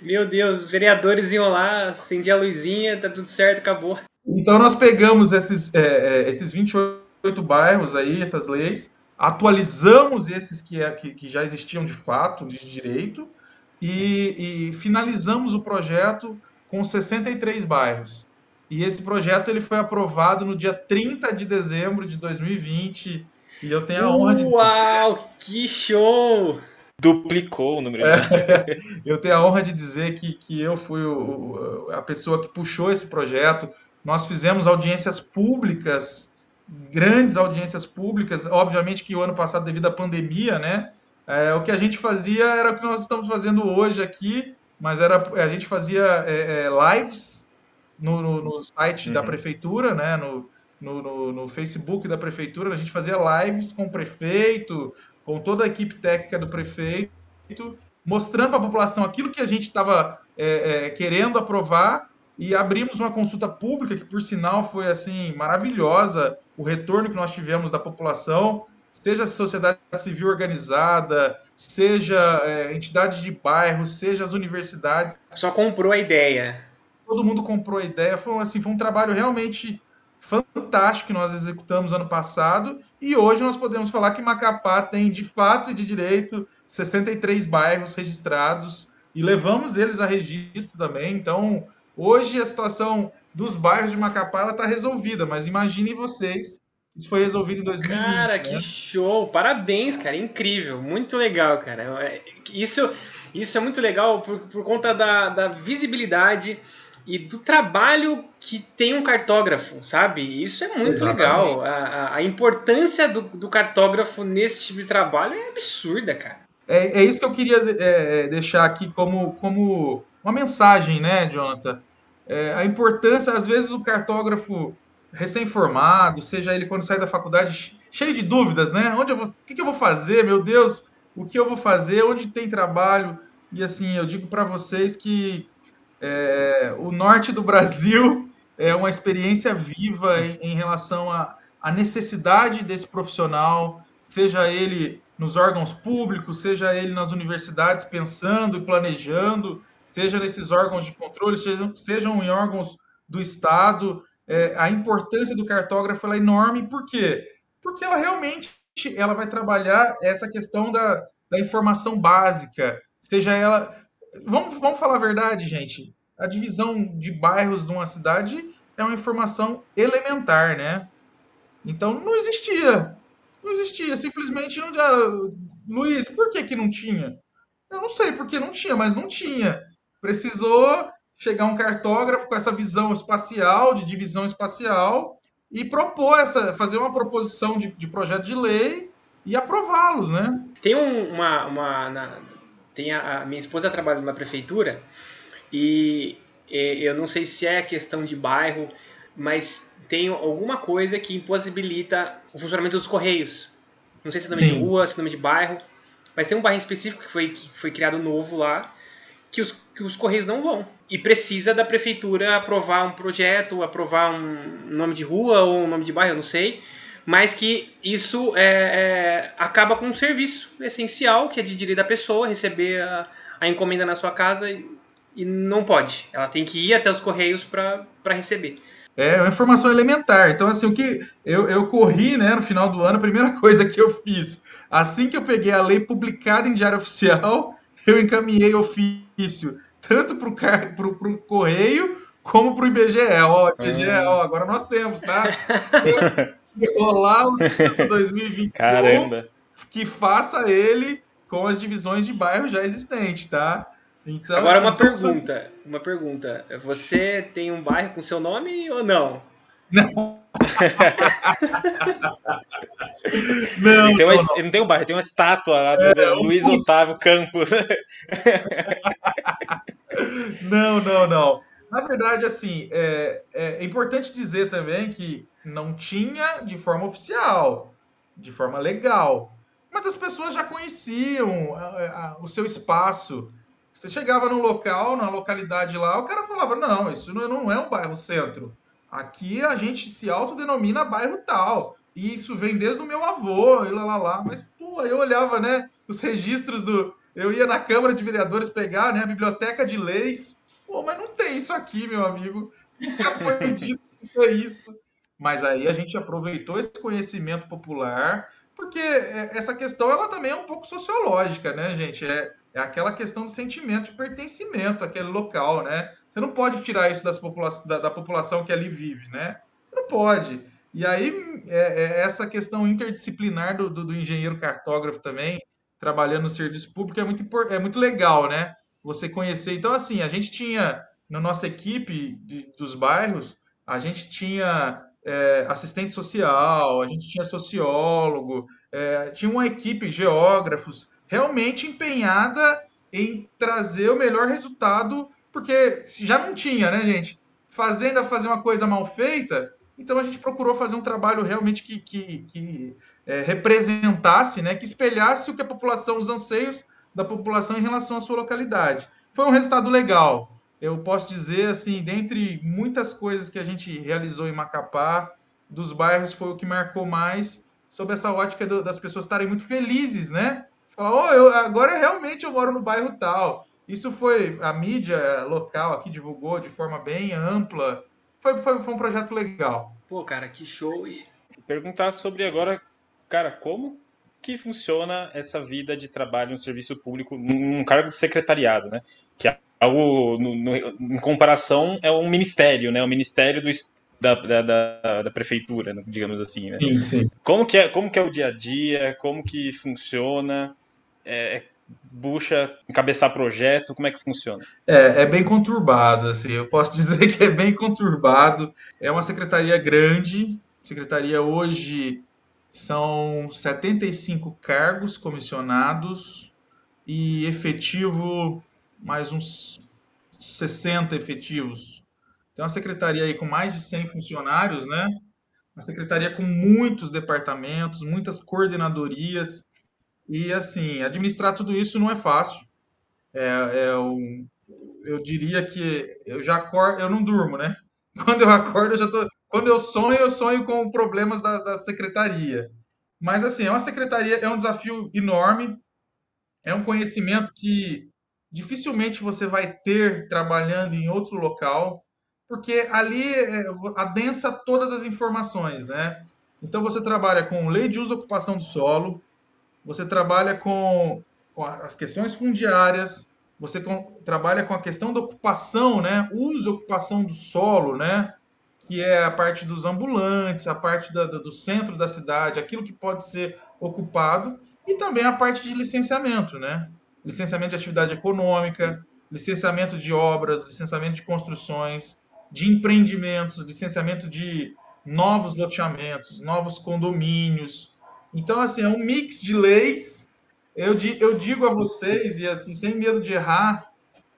Meu Deus, os vereadores iam lá, acendia a luzinha, tá tudo certo, acabou. Então nós pegamos esses, é, é esses 28 bairros aí, essas leis, atualizamos esses que, é, que, que já existiam de fato, de direito, e, e, finalizamos o projeto com 63 bairros. E esse projeto ele foi aprovado no dia 30 de dezembro de 2020. E eu tenho a honra de. Uau, que show! Duplicou o número. É, eu tenho a honra de dizer que, que eu fui o, a pessoa que puxou esse projeto. Nós fizemos audiências públicas grandes audiências públicas. Obviamente que o ano passado, devido à pandemia, né? É, o que a gente fazia era o que nós estamos fazendo hoje aqui, mas era a gente fazia é, é, lives no, no, no site uhum. da prefeitura, né? No, no, no, Facebook da prefeitura, a gente fazia lives com o prefeito, com toda a equipe técnica do prefeito, mostrando para a população aquilo que a gente estava é, é, querendo aprovar e abrimos uma consulta pública que, por sinal, foi assim maravilhosa o retorno que nós tivemos da população, seja a sociedade civil organizada, seja é, entidades de bairro, seja as universidades. Só comprou a ideia. Todo mundo comprou a ideia. Foi, assim, foi um trabalho realmente fantástico que nós executamos ano passado e hoje nós podemos falar que Macapá tem de fato e de direito 63 bairros registrados e levamos eles a registro também. Então, Hoje a situação dos bairros de Macapá está resolvida, mas imaginem vocês Isso foi resolvido em 2020. Cara, né? que show! Parabéns, cara, incrível, muito legal, cara. É, isso, isso é muito legal por, por conta da, da visibilidade e do trabalho que tem um cartógrafo, sabe? Isso é muito Exatamente. legal. A, a importância do, do cartógrafo nesse tipo de trabalho é absurda, cara. É, é isso que eu queria é, deixar aqui como, como uma mensagem, né, Jonathan? É, a importância, às vezes, o cartógrafo recém-formado, seja ele quando sai da faculdade, cheio de dúvidas, né? Onde eu vou, o que, que eu vou fazer, meu Deus? O que eu vou fazer? Onde tem trabalho? E assim, eu digo para vocês que é, o norte do Brasil é uma experiência viva em, em relação à, necessidade desse profissional, seja ele nos órgãos públicos, seja ele nas universidades pensando e planejando, seja nesses órgãos de controle, sejam, sejam em órgãos do Estado. É, a importância do cartógrafo é enorme, por quê? Porque ela realmente ela vai trabalhar essa questão da, da informação básica, seja ela. Vamos, vamos falar a verdade, gente. A divisão de bairros de uma cidade é uma informação elementar, né? Então não existia. Não existia. Simplesmente não. Luiz, por que, que não tinha? Eu não sei porque não tinha, mas não tinha. Precisou chegar um cartógrafo com essa visão espacial, de divisão espacial, e propor essa, fazer uma proposição de, de projeto de lei e aprová-los, né? Tem um, uma, uma na, tem a, a, minha esposa trabalha numa prefeitura e, e eu não sei se é questão de bairro, mas tem alguma coisa que impossibilita o funcionamento dos correios. Não sei se é nome Sim. de rua, se é nome de bairro, mas tem um bairro específico que foi, que foi criado novo lá que os, que os Correios não vão. E precisa da prefeitura aprovar um projeto, aprovar um nome de rua ou um nome de bairro, eu não sei. Mas que isso é, é, acaba com um serviço essencial, que é de direito da pessoa, receber a, a encomenda na sua casa e, e, não pode. Ela tem que ir até os Correios para receber. É uma informação elementar. Então, assim, o que eu, eu corri né, no final do ano, a primeira coisa que eu fiz, assim que eu peguei a lei publicada em Diário Oficial, eu encaminhei ofício tanto para o correio como para o IBGE. Ó, IBGE, ó, agora nós temos, tá? Rolar o censo 2021 Caramba. que faça ele com as divisões de bairro já existentes, tá? Então, Agora assim, uma pergunta, só... uma pergunta. Você tem um bairro com seu nome ou não? Não. não, tem uma, não, não tem um bairro, tem uma estátua lá do, é, Luiz um... Otávio Campos. não, não, não. Na verdade, assim, é, é, importante dizer também que não tinha de forma oficial, de forma legal. Mas as pessoas já conheciam a, a, o seu espaço. Você chegava no local, na localidade lá, o cara falava: não, isso não é um bairro centro. Aqui a gente se autodenomina bairro tal. E isso vem desde o meu avô, e lá, lá, lá. Mas, pô, eu olhava, né, os registros do... Eu ia na Câmara de Vereadores pegar, né, a Biblioteca de Leis. Pô, mas não tem isso aqui, meu amigo. Nunca foi dito que é isso. Mas aí a gente aproveitou esse conhecimento popular, porque essa questão, ela também é um pouco sociológica, né, gente? É, é aquela questão do sentimento de pertencimento àquele local, né? Você não pode tirar isso das popula da, da, população que ali vive, né? Não pode. E aí, é, é essa questão interdisciplinar do, do, do, engenheiro cartógrafo também, trabalhando no serviço público, é muito, é muito legal, né? Você conhecer. Então, assim, a gente tinha, na nossa equipe de, dos bairros, a gente tinha é, assistente social, a gente tinha sociólogo, é, tinha uma equipe, geógrafos, realmente empenhada em trazer o melhor resultado porque já não tinha, né, gente? Fazenda fazer uma coisa mal feita, então a gente procurou fazer um trabalho realmente que, que, que é, representasse, né, que espelhasse o que a população, os anseios da população em relação à sua localidade. Foi um resultado legal. Eu posso dizer, assim, dentre muitas coisas que a gente realizou em Macapá, dos bairros foi o que marcou mais sobre essa ótica do, das pessoas estarem muito felizes, né? Falar, oh, eu, agora realmente eu moro no bairro tal. Isso foi a mídia local aqui divulgou de forma bem ampla. Foi, foi, foi um projeto legal. Pô, cara, que show. E... Perguntar sobre agora, cara, como que funciona essa vida de trabalho no serviço público, num cargo de secretariado, né? Que é algo, no, no, em comparação, é um ministério, né? O Ministério do da, da, da, prefeitura, né, digamos assim. Né? Sim, sim. Como que, é, como que é o dia a dia? Como que funciona? É, é bucha, encabeçar projeto, como é que funciona? É, é bem conturbado, assim, eu posso dizer que é bem conturbado. É uma secretaria grande, secretaria hoje são 75 cargos comissionados e efetivo mais uns 60 efetivos. Tem uma secretaria aí com mais de 100 funcionários, né? Uma secretaria com muitos departamentos, muitas coordenadorias. E, assim, administrar tudo isso não é fácil. É, é um, eu diria que eu já acordo, eu não durmo, né? Quando eu acordo, eu já tô. Quando eu sonho, eu sonho com problemas da, da secretaria. Mas, assim, é uma secretaria, é um desafio enorme, é um conhecimento que dificilmente você vai ter trabalhando em outro local, porque ali é, adensa todas as informações, né? Então você trabalha com lei de uso e ocupação do solo, você trabalha com, com as questões fundiárias, você com, trabalha com a questão da ocupação, né? Uso e ocupação do solo, né? Que é a parte dos ambulantes, a parte da, do centro da cidade, aquilo que pode ser ocupado, e também a parte de licenciamento, né? licenciamento de atividade econômica, licenciamento de obras, licenciamento de construções, de empreendimentos, licenciamento de novos loteamentos, novos condomínios. Então, assim, é um mix de leis. Eu, eu digo a vocês, e assim, sem medo de errar,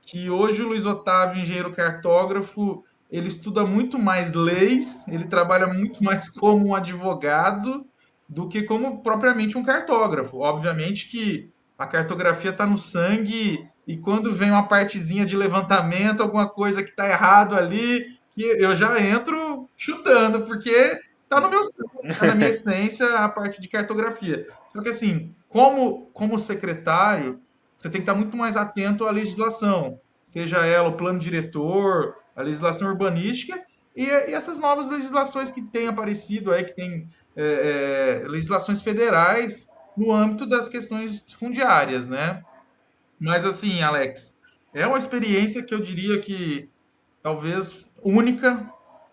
que hoje o Luiz Otávio, engenheiro cartógrafo, ele estuda muito mais leis, ele trabalha muito mais como um advogado do que como propriamente um cartógrafo. Obviamente que a cartografia está no sangue e quando vem uma partezinha de levantamento, alguma coisa que está errado ali, eu já entro chutando, porque está no meu sangue, tá na minha essência a parte de cartografia. Só que assim, como, como secretário, você tem que estar muito mais atento à legislação, seja ela o plano diretor, a legislação urbanística e, e essas novas legislações que têm aparecido aí, que tem é, é, legislações federais no âmbito das questões fundiárias, né? Mas assim, Alex, é uma experiência que eu diria que talvez única.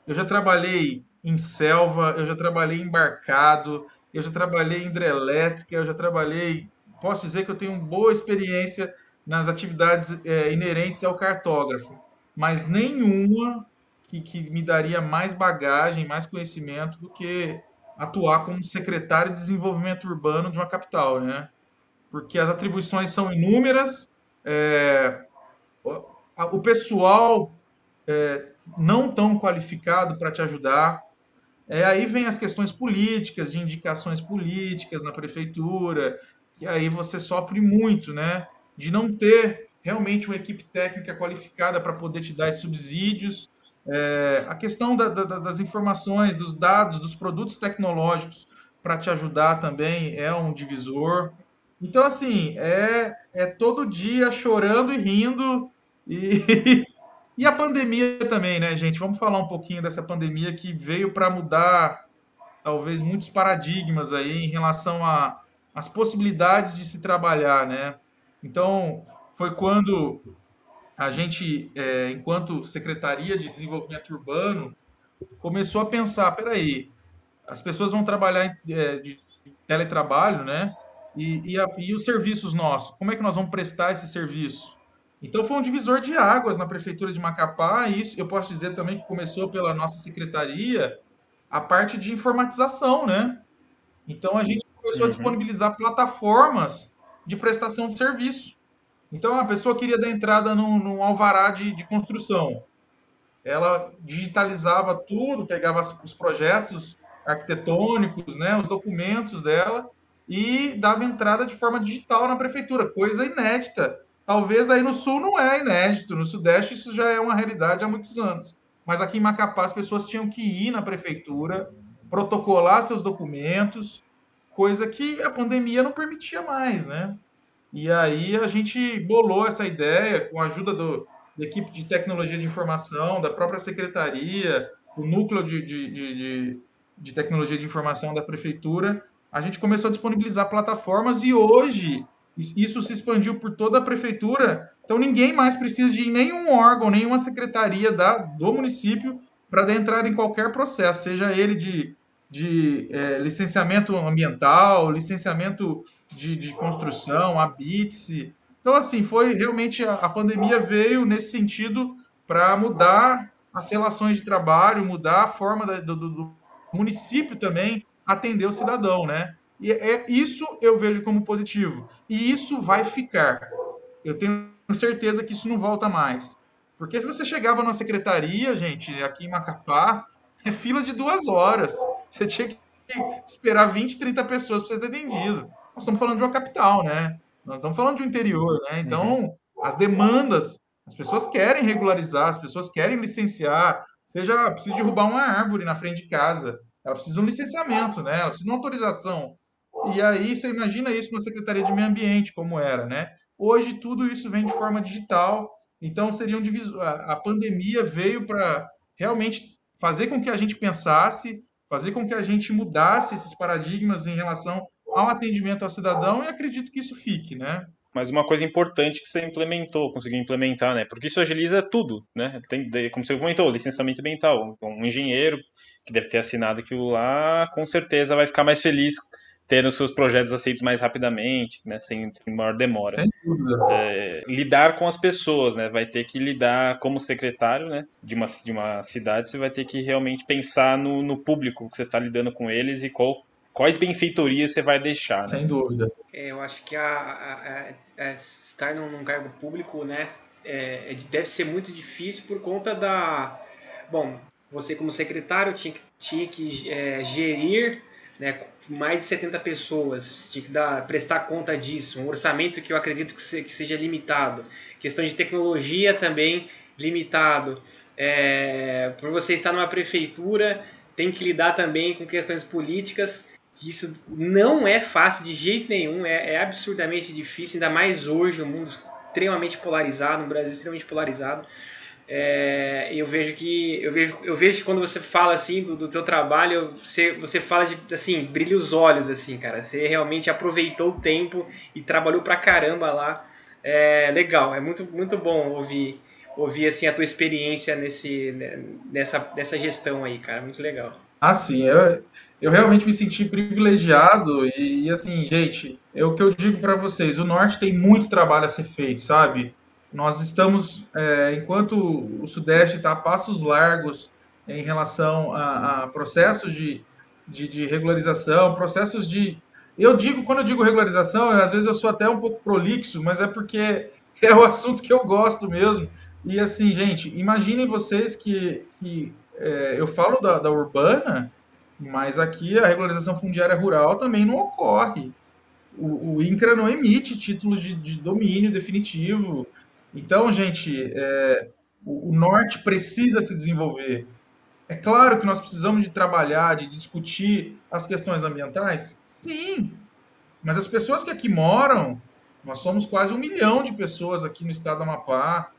Eu já trabalhei em selva, eu já trabalhei embarcado, eu já trabalhei em hidrelétrica, eu já trabalhei. Posso dizer que eu tenho boa experiência nas atividades é, inerentes ao cartógrafo, mas nenhuma que, que me daria mais bagagem, mais conhecimento do que atuar como secretário de desenvolvimento urbano de uma capital, né? Porque as atribuições são inúmeras, é, o pessoal é, não tão qualificado para te ajudar. É, aí vem as questões políticas, de indicações políticas na prefeitura, e aí você sofre muito, né? De não ter realmente uma equipe técnica qualificada para poder te dar esses subsídios é, a questão da, da, das informações, dos dados, dos produtos tecnológicos para te ajudar também é um divisor. Então, assim, é, é todo dia chorando e rindo. E, e a pandemia também, né, gente? Vamos falar um pouquinho dessa pandemia que veio para mudar, talvez, muitos paradigmas aí em relação às possibilidades de se trabalhar, né? Então, foi quando a gente, é, enquanto Secretaria de Desenvolvimento Urbano, começou a pensar, peraí, as pessoas vão trabalhar é, de teletrabalho, né? E, e, a, e, os serviços nossos, como é que nós vamos prestar esse serviço? Então foi um divisor de águas na prefeitura de Macapá, e isso eu posso dizer também que começou pela nossa secretaria a parte de informatização, né? Então a gente começou uhum. a disponibilizar plataformas de prestação de serviço. Então, a pessoa queria dar entrada num, num alvará de, de, construção. Ela digitalizava tudo, pegava os projetos arquitetônicos, né, os documentos dela e dava entrada de forma digital na prefeitura, coisa inédita. Talvez aí no sul não é inédito, no sudeste isso já é uma realidade há muitos anos. Mas aqui em Macapá as pessoas tinham que ir na prefeitura, protocolar seus documentos, coisa que a pandemia não permitia mais, né? E aí a gente bolou essa ideia com a ajuda do, da equipe de tecnologia de informação, da própria secretaria, o núcleo de, de, de, de tecnologia de informação da prefeitura. A gente começou a disponibilizar plataformas e hoje isso se expandiu por toda a prefeitura. Então ninguém mais precisa de nenhum órgão, nenhuma secretaria da, do município para entrar em qualquer processo, seja ele de, de é, licenciamento ambiental, licenciamento de, de construção, a BITS. Então, assim, foi realmente a, a pandemia veio nesse sentido para mudar as relações de trabalho, mudar a forma da, do, do, município também atender o cidadão, né? E é, isso eu vejo como positivo. E isso vai ficar. Eu tenho certeza que isso não volta mais. Porque se você chegava na secretaria, gente, aqui em Macapá, é fila de duas horas. Você tinha que esperar 20, 30 pessoas para ser atendido. Nós estamos falando de uma capital, né? Nós estamos falando de um interior, né? Então, uhum. as demandas, as pessoas querem regularizar, as pessoas querem licenciar. Seja, precisa derrubar uma árvore na frente de casa. Ela precisa de um licenciamento, né? Ela precisa de uma autorização. E aí, você imagina isso na Secretaria de Meio Ambiente, como era, né? Hoje, tudo isso vem de forma digital então, seria um divisor. A pandemia veio para realmente fazer com que a gente pensasse, fazer com que a gente mudasse esses paradigmas em relação ao atendimento ao cidadão e acredito que isso fique, né? Mas uma coisa importante que você implementou, conseguiu implementar, né? Porque isso agiliza tudo, né? Tem, como você comentou, licenciamento ambiental. Um engenheiro que deve ter assinado aquilo lá, com certeza vai ficar mais feliz tendo seus projetos aceitos mais rapidamente, né, sem, sem maior demora. Sem dúvida. É, lidar com as pessoas, né, vai ter que lidar como secretário, né, de uma, de uma cidade, você vai ter que realmente pensar no, no público que você está lidando com eles e qual, quais benfeitorias você vai deixar. Né? Sem dúvida. É, eu acho que a, a, a, estar num, num, cargo público, né, é, é deve ser muito difícil por conta da, bom, você como secretário tinha que, tinha que é, gerir né, mais de 70 pessoas, tinha que dar, prestar conta disso, um orçamento que eu acredito que, se, que seja limitado, questão de tecnologia também limitado. É, por você estar numa prefeitura, tem que lidar também com questões políticas, isso não é fácil de jeito nenhum, é, é absurdamente difícil, ainda mais hoje, um mundo extremamente polarizado, um Brasil extremamente polarizado. É, eu vejo que eu vejo, eu vejo que quando você fala assim do, do teu trabalho, você, você fala de assim, brilha os olhos assim, cara. Você realmente aproveitou o tempo e trabalhou pra caramba lá. É legal, é muito muito bom ouvir ouvir assim a tua experiência nesse nessa nessa gestão aí, cara, muito legal. Ah, sim, eu, eu realmente me senti privilegiado e, e assim, gente, é o que eu digo para vocês, o norte tem muito trabalho a ser feito, sabe? Nós estamos, é, enquanto o Sudeste está a passos largos em relação a, a processos de, de, de, regularização, processos de. Eu digo, quando eu digo regularização, às vezes eu sou até um pouco prolixo, mas é porque é o assunto que eu gosto mesmo. E assim, gente, imaginem vocês que, que é, eu falo da, da urbana, mas aqui a regularização fundiária rural também não ocorre. O, o INCRA não emite títulos de, de domínio definitivo. Então, gente, é, o, o, norte precisa se desenvolver. É claro que nós precisamos de trabalhar, de discutir as questões ambientais, sim. Mas as pessoas que aqui moram, nós somos quase um milhão de pessoas aqui no estado do Amapá.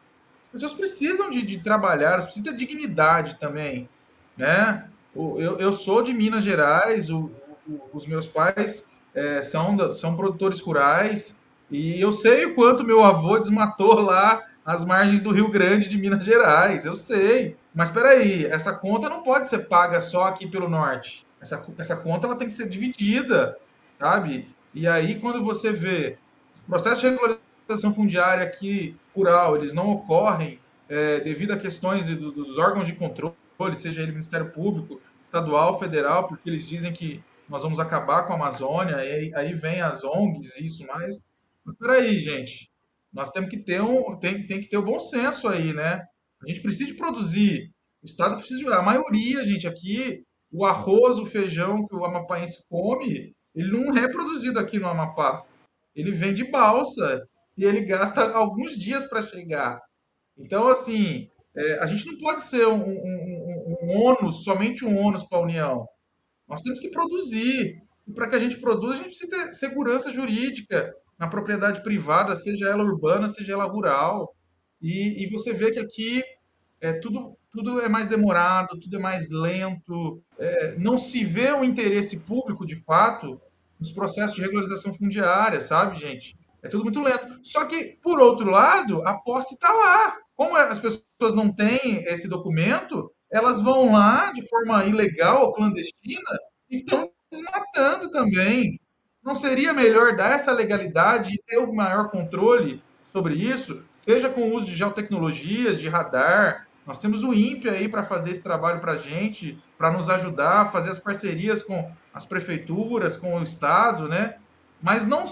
As pessoas precisam de, de trabalhar, elas precisam de dignidade também, né? Eu, eu sou de Minas Gerais, o, o, os meus pais é, são, são produtores rurais, e eu sei o quanto meu avô desmatou lá as margens do Rio Grande de Minas Gerais, eu sei. Mas espera aí, essa conta não pode ser paga só aqui pelo norte. Essa, essa conta ela tem que ser dividida, sabe? E aí quando você vê os processos de regularização fundiária aqui rural, eles não ocorrem é, devido a questões dos órgãos de controle, seja ele Ministério Público, estadual, federal, porque eles dizem que nós vamos acabar com a Amazônia, aí, aí vem as ONGs e isso mais. Mas peraí, gente. Nós temos que ter um. Tem, tem que ter o um bom senso aí, né? A gente precisa produzir. O Estado precisa. A maioria, gente, aqui, o arroz, o feijão que o amapaense come, ele não é produzido aqui no Amapá. Ele vem de balsa e ele gasta alguns dias para chegar. Então, assim, é, a gente não pode ser um, um ônus, somente um ônus para a União. Nós temos que produzir. E para que a gente produza, a gente precisa ter segurança jurídica, na propriedade privada, seja ela urbana, seja ela rural. E, e você vê que aqui é tudo, tudo é mais demorado, tudo é mais lento, é, não se vê o interesse público, de fato, nos processos de regularização fundiária, sabe, gente? É tudo muito lento. Só que, por outro lado, a posse está lá. Como as pessoas não têm esse documento, elas vão lá de forma ilegal clandestina e estão desmatando também. Não seria melhor dar essa legalidade e ter o um maior controle sobre isso, seja com o uso de geotecnologias, de radar? Nós temos o INPE aí para fazer esse trabalho para a gente, para nos ajudar a fazer as parcerias com as prefeituras, com o Estado, né? Mas não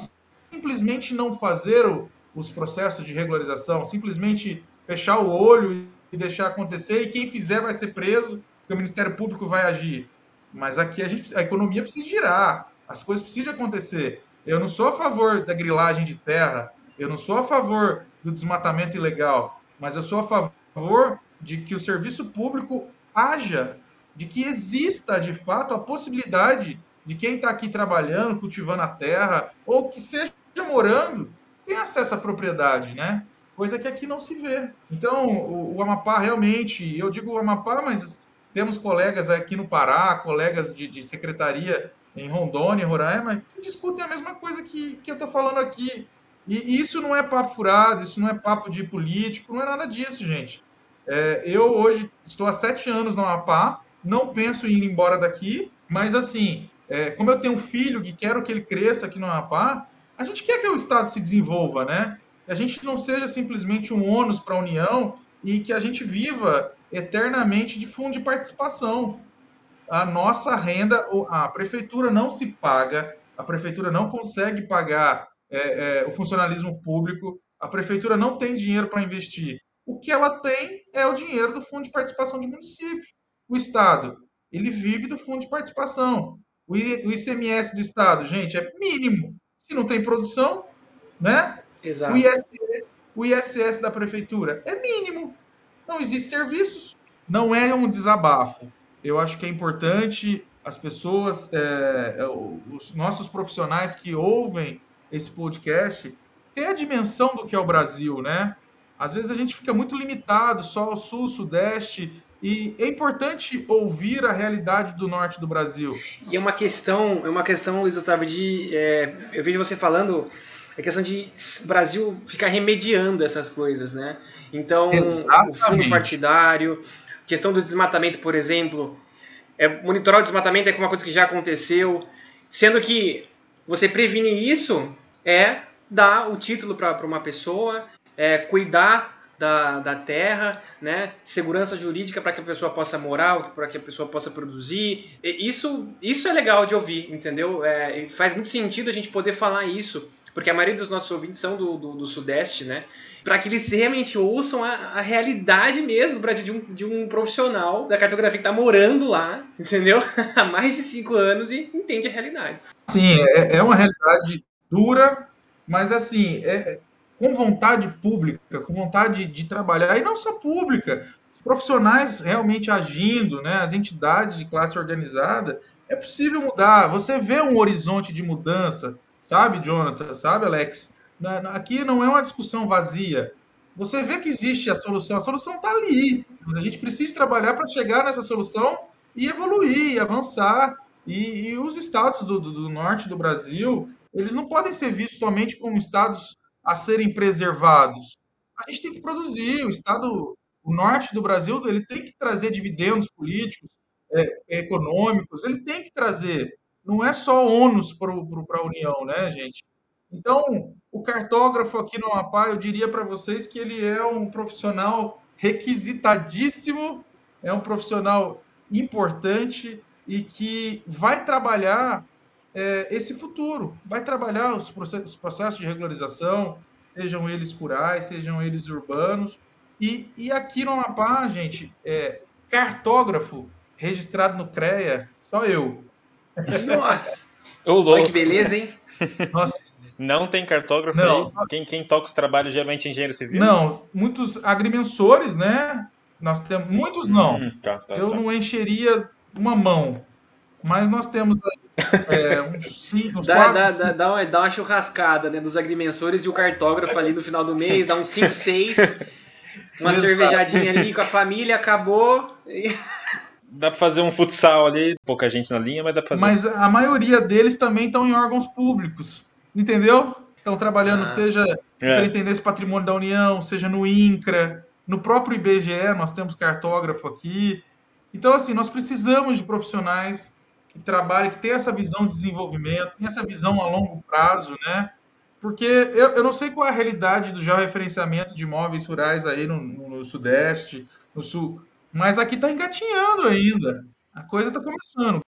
simplesmente não fazer o, os processos de regularização, simplesmente fechar o olho e deixar acontecer, e quem fizer vai ser preso, porque o Ministério Público vai agir. Mas aqui a, gente, a economia precisa girar, as coisas precisam acontecer. Eu não sou a favor da grilagem de terra, eu não sou a favor do desmatamento ilegal, mas eu sou a favor de que o serviço público haja, de que exista de fato a possibilidade de quem está aqui trabalhando, cultivando a terra, ou que seja morando, ter acesso à propriedade, né? Coisa que aqui não se vê. Então, o, o Amapá realmente, eu digo o Amapá, mas temos colegas aqui no Pará, colegas de, de secretaria em Rondônia, Roraima, que discutem a mesma coisa que, que eu estou falando aqui. E, isso não é papo furado, isso não é papo de político, não é nada disso, gente. É, eu hoje estou há sete anos no Amapá, não penso em ir embora daqui, mas assim, é, como eu tenho um filho que quero que ele cresça aqui no Amapá, a gente quer que o Estado se desenvolva, né? A gente não seja simplesmente um ônus para a União e que a gente viva eternamente de fundo de participação. A nossa renda, a prefeitura não se paga, a prefeitura não consegue pagar é, é, o funcionalismo público, a prefeitura não tem dinheiro para investir. O que ela tem é o dinheiro do fundo de participação de município. O Estado, ele vive do fundo de participação. O ICMS do Estado, gente, é mínimo. Se não tem produção, né? Exato. O ISS, o ISS da prefeitura é mínimo. Não existe serviços. Não é um desabafo. Eu acho que é importante as pessoas, é, é os nossos profissionais que ouvem esse podcast, ter a dimensão do que é o Brasil, né? Às vezes a gente fica muito limitado só ao sul, sudeste, e é importante ouvir a realidade do norte do Brasil. E é uma questão, é uma questão, Luiz Otávio, de. É, eu vejo você falando a questão de Brasil ficar remediando essas coisas, né? Então, Exatamente. o fundo partidário, questão do desmatamento, por exemplo, é, monitorar o desmatamento é uma coisa que já aconteceu, sendo que você prevenir isso é dar o título para uma pessoa, é cuidar da, da terra, né? segurança jurídica para que a pessoa possa morar, para que a pessoa possa produzir. Isso, isso é legal de ouvir, entendeu? É, faz muito sentido a gente poder falar isso, porque a maioria dos nossos ouvintes são do, do, do Sudeste, né? Para que eles realmente ouçam a, a realidade mesmo de um, de um profissional da cartografia que está morando lá, entendeu? Há mais de cinco anos e entende a realidade. Sim, é, é uma realidade dura, mas assim, é, com vontade pública, com vontade de trabalhar, e não só pública, os profissionais realmente agindo, né, as entidades de classe organizada, é possível mudar. Você vê um horizonte de mudança, sabe, Jonathan, sabe, Alex? Aqui não é uma discussão vazia. Você vê que existe a solução, a solução está ali. Mas a gente precisa trabalhar para chegar nessa solução e evoluir, e avançar. E, e os estados do, do, do norte do Brasil, eles não podem ser vistos somente como estados a serem preservados? A gente tem que produzir. O Estado, o norte do Brasil, ele tem que trazer dividendos políticos, é, econômicos, ele tem que trazer. Não é só ônus para a União, né, gente? Então, o cartógrafo aqui no Amapá, eu diria para vocês que ele é um profissional requisitadíssimo, é um profissional importante e que vai trabalhar é, esse futuro. Vai trabalhar os processos, os processos de regularização, sejam eles rurais, sejam eles urbanos. E, e aqui no Amapá, gente, é, cartógrafo registrado no CREA, só eu. Nossa! Olha que beleza, hein? Nossa. Não tem cartógrafo não, aí? Só... Quem, quem toca os trabalhos geralmente é engenheiro civil? Não, muitos agrimensores, né? Nós temos muitos não. Hum, tá, tá, eu tá. não encheria uma mão, mas nós temos é, uns cinco, uns dá, quatro, dá, dá, dá, uma, dá uma churrascada né, dos agrimensores e o cartógrafo ali no final do mês, dá uns 5, 6, uma cervejadinha ali com a família, acabou. E... Dá pra fazer um futsal ali, pouca gente na linha, mas dá pra fazer. Mas a maioria deles também estão em órgãos públicos, entendeu? Estão trabalhando, ah. seja é. entender esse Patrimônio da União, seja no INCRA, no próprio IBGE, nós temos cartógrafo aqui. Então, assim, nós precisamos de profissionais que trabalhem, que tenham essa visão de desenvolvimento, tenham essa visão a longo prazo, né? Porque eu, eu não sei qual é a realidade do georreferenciamento de imóveis rurais aí no, no Sudeste, no Sul, mas aqui está engatinhando ainda. A coisa está começando.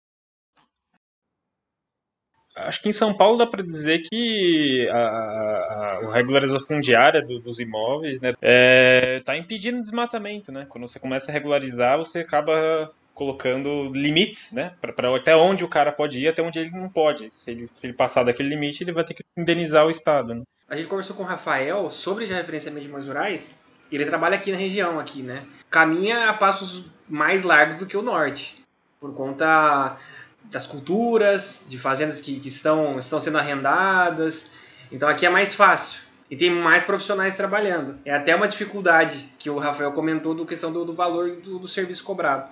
Acho que em São Paulo dá para dizer que a, a, a regularização fundiária do, dos imóveis está né, é, tá impedindo desmatamento. Né? Quando você começa a regularizar, você acaba colocando limites, né? Para até onde o cara pode ir, até onde ele não pode. Se ele, se ele passar daquele limite, ele vai ter que indenizar o Estado. Né? A gente conversou com o Rafael sobre já referenciamento de imóveis rurais. Ele trabalha aqui na região, aqui, né? Caminha a passos mais largos do que o norte, por conta das culturas, de fazendas que, que estão, estão sendo arrendadas. Então aqui é mais fácil. E tem mais profissionais trabalhando. É até uma dificuldade que o Rafael comentou do questão do, do valor do, do serviço cobrado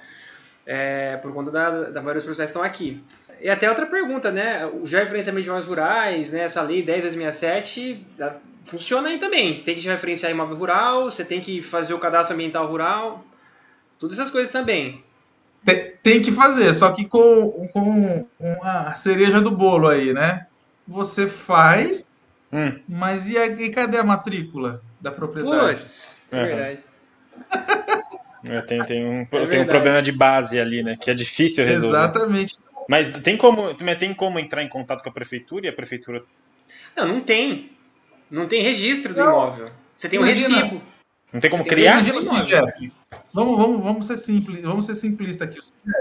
é, por conta da, da maioria dos profissionais estão aqui. E até outra pergunta, né? O georreferenciamento de imóveis rurais, né? essa lei 10.2007, funciona aí também. Você tem que referenciar imóvel rural, você tem que fazer o cadastro ambiental rural, todas essas coisas também. Tem, tem que fazer, só que com, com uma cereja do bolo aí, né? Você faz, hum. mas e, a, e cadê a matrícula da propriedade? Putz, é verdade. É, tem, tem, um, é tem um problema de base ali, né? Que é difícil resolver. Exatamente. Mas tem como, tem como entrar em contato com a prefeitura e a prefeitura. Não, não tem. Não tem registro do não. imóvel. Você tem um Imagina. recibo. Não tem como Você criar? Tem vamos, vamos, vamos ser simples, vamos ser simplista aqui.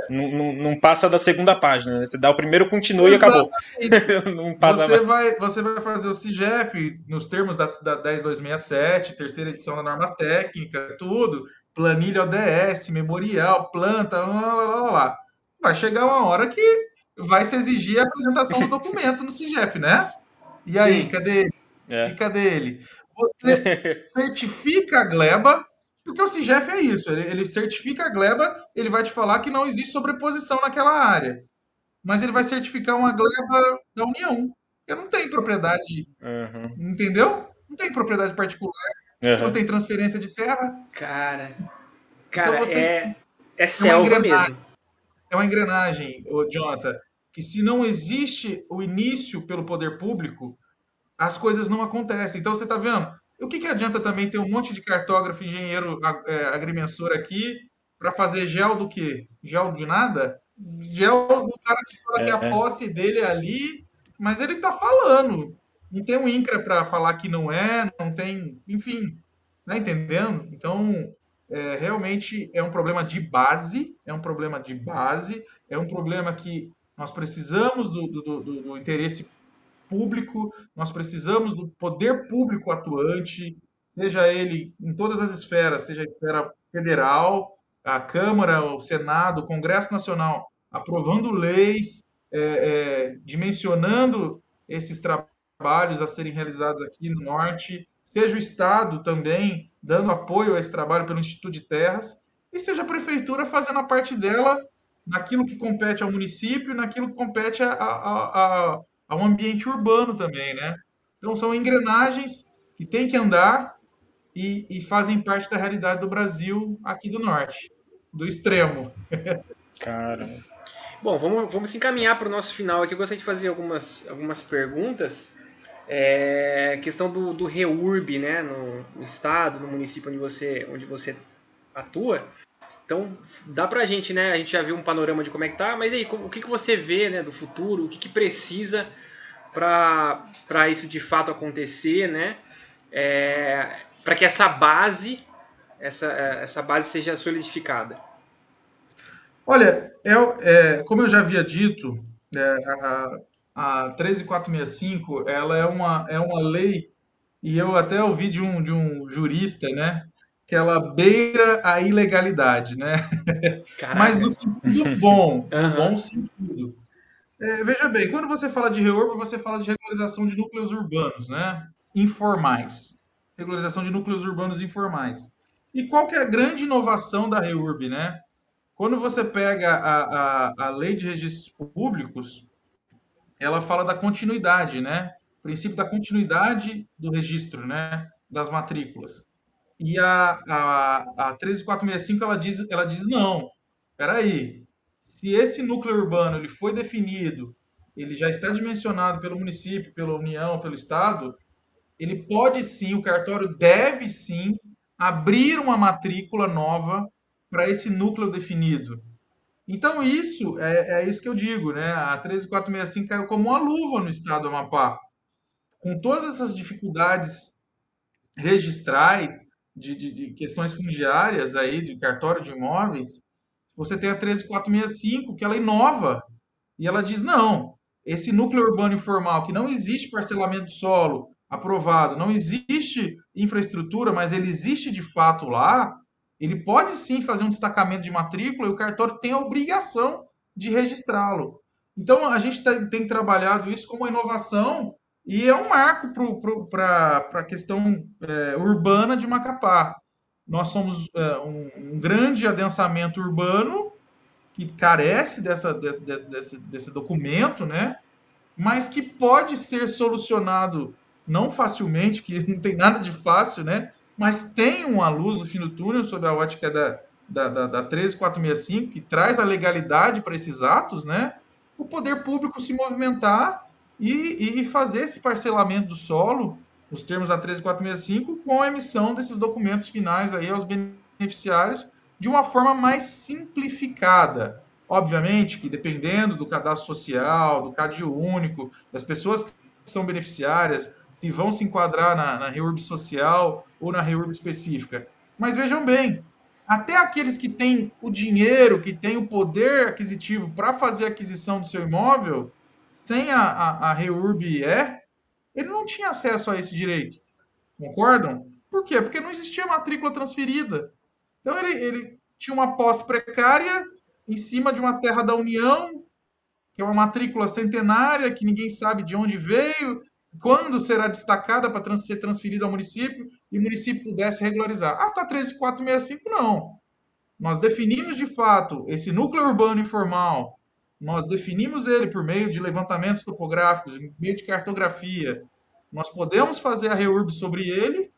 Não, não, não, passa da segunda página, né? Você dá o primeiro, continua Exatamente. e acabou. não passa você, vai, você vai fazer o CIGEF nos termos da, da 10267, terceira edição da norma técnica, tudo planilha ODS, memorial, planta, lá, lá, lá, lá. Vai chegar uma hora que vai se exigir a apresentação do documento no CIGEF, né? E aí, Sim. cadê ele? É. E cadê ele? Você certifica a gleba, porque o CIGEF é isso, ele, ele certifica a gleba, ele vai te falar que não existe sobreposição naquela área. Mas ele vai certificar uma gleba da União. Eu não tenho propriedade, uhum. entendeu? Não tem propriedade particular. Uhum. Não tem transferência de terra. Cara, cara, então, é, é selva é mesmo. É uma engrenagem, Jonathan, que se não existe o início pelo poder público, as coisas não acontecem. Então você está vendo? O que, que adianta também ter um monte de cartógrafo, engenheiro, é, agrimensor aqui para fazer gel do quê? Gel de nada? Gel do cara que fala é, que a é. posse dele é ali, mas ele está falando não tem um INCRA para falar que não é, não tem, enfim, tá entendendo? Então, é, realmente é um problema de base, é um problema de base, é um problema que nós precisamos do, do, do, do interesse público, nós precisamos do poder público atuante, seja ele em todas as esferas, seja a esfera federal, a Câmara, o Senado, o Congresso Nacional, aprovando leis, é, é, dimensionando esses trabalhos a serem realizados aqui no Norte, seja o Estado também dando apoio a esse trabalho pelo Instituto de Terras, e seja a Prefeitura fazendo a parte dela naquilo que compete ao município, naquilo que compete a, a, a, ao ambiente urbano também, né? Então são engrenagens que têm que andar e, e fazem parte da realidade do Brasil aqui do Norte, do extremo. Cara. Bom, vamos, vamos se encaminhar para o nosso final aqui. Eu gostaria de fazer algumas, algumas perguntas é, questão do, do REURB, né, no, no, estado, no município onde você, onde você atua. Então, dá pra gente, né, a gente já viu um panorama de como é que tá, mas aí, o que, que você vê, né, do futuro, o que, que precisa para isso de fato acontecer, né, é, para que essa base, essa, essa base seja solidificada? Olha, eu, é, como eu já havia dito, é, a, a 13465, ela é uma, é uma lei, e eu até ouvi de um, de um jurista, né, que ela beira a ilegalidade, né? Caraca. Mas no sentido bom, uhum. bom sentido. É, veja bem, quando você fala de reurb, você fala de regularização de núcleos urbanos, né? Informais. Regularização de núcleos urbanos informais. E qual que é a grande inovação da reurb, né? Quando você pega a, a, a lei de registros públicos, ela fala da continuidade, né? O princípio da continuidade do registro, né? Das matrículas. E a, a, a 13465 ela diz, ela diz não. peraí, se esse núcleo urbano ele foi definido, ele já está dimensionado pelo município, pela União, pelo Estado, ele pode sim, o cartório deve sim abrir uma matrícula nova para esse núcleo definido. Então, isso é, é, isso que eu digo, né? A 13465 caiu como uma luva no estado do Amapá. Com todas essas dificuldades registrais, de, de, de questões fundiárias aí, de cartório de imóveis, você tem a 13465, que ela inova, e ela diz, não, esse núcleo urbano informal, que não existe parcelamento de solo aprovado, não existe infraestrutura, mas ele existe de fato lá, ele pode sim fazer um destacamento de matrícula e o cartório tem a obrigação de registrá-lo. Então, a gente tem, trabalhado isso como uma inovação e é um marco para a questão é, urbana de Macapá. Nós somos é, um, um, grande adensamento urbano que carece dessa, desse, desse, desse documento, né? mas que pode ser solucionado não facilmente, que não tem nada de fácil, né? Mas tem uma luz no fim do túnel sob a ótica da, da, da, da 13465, que traz a legalidade para esses atos, né? o poder público se movimentar e, e fazer esse parcelamento do solo, os termos da 13465, com a emissão desses documentos finais aí aos beneficiários de uma forma mais simplificada. Obviamente que dependendo do cadastro social, do CADIO único, das pessoas que são beneficiárias, se vão se enquadrar na, na REURB social ou na REURB específica. Mas vejam bem, até aqueles que têm o dinheiro, que têm o poder aquisitivo para fazer a aquisição do seu imóvel, sem a, a, a REURB é, ele não tinha acesso a esse direito. Concordam? Por quê? Porque não existia matrícula transferida. Então ele, ele tinha uma posse precária em cima de uma terra da União, que é uma matrícula centenária, que ninguém sabe de onde veio, quando será destacada para trans, ser transferida ao município e o município pudesse regularizar. Ah, tá 13465, não. Nós definimos de fato esse núcleo urbano informal, nós definimos ele por meio de levantamentos topográficos, por meio de cartografia. Nós podemos fazer a REURB sobre ele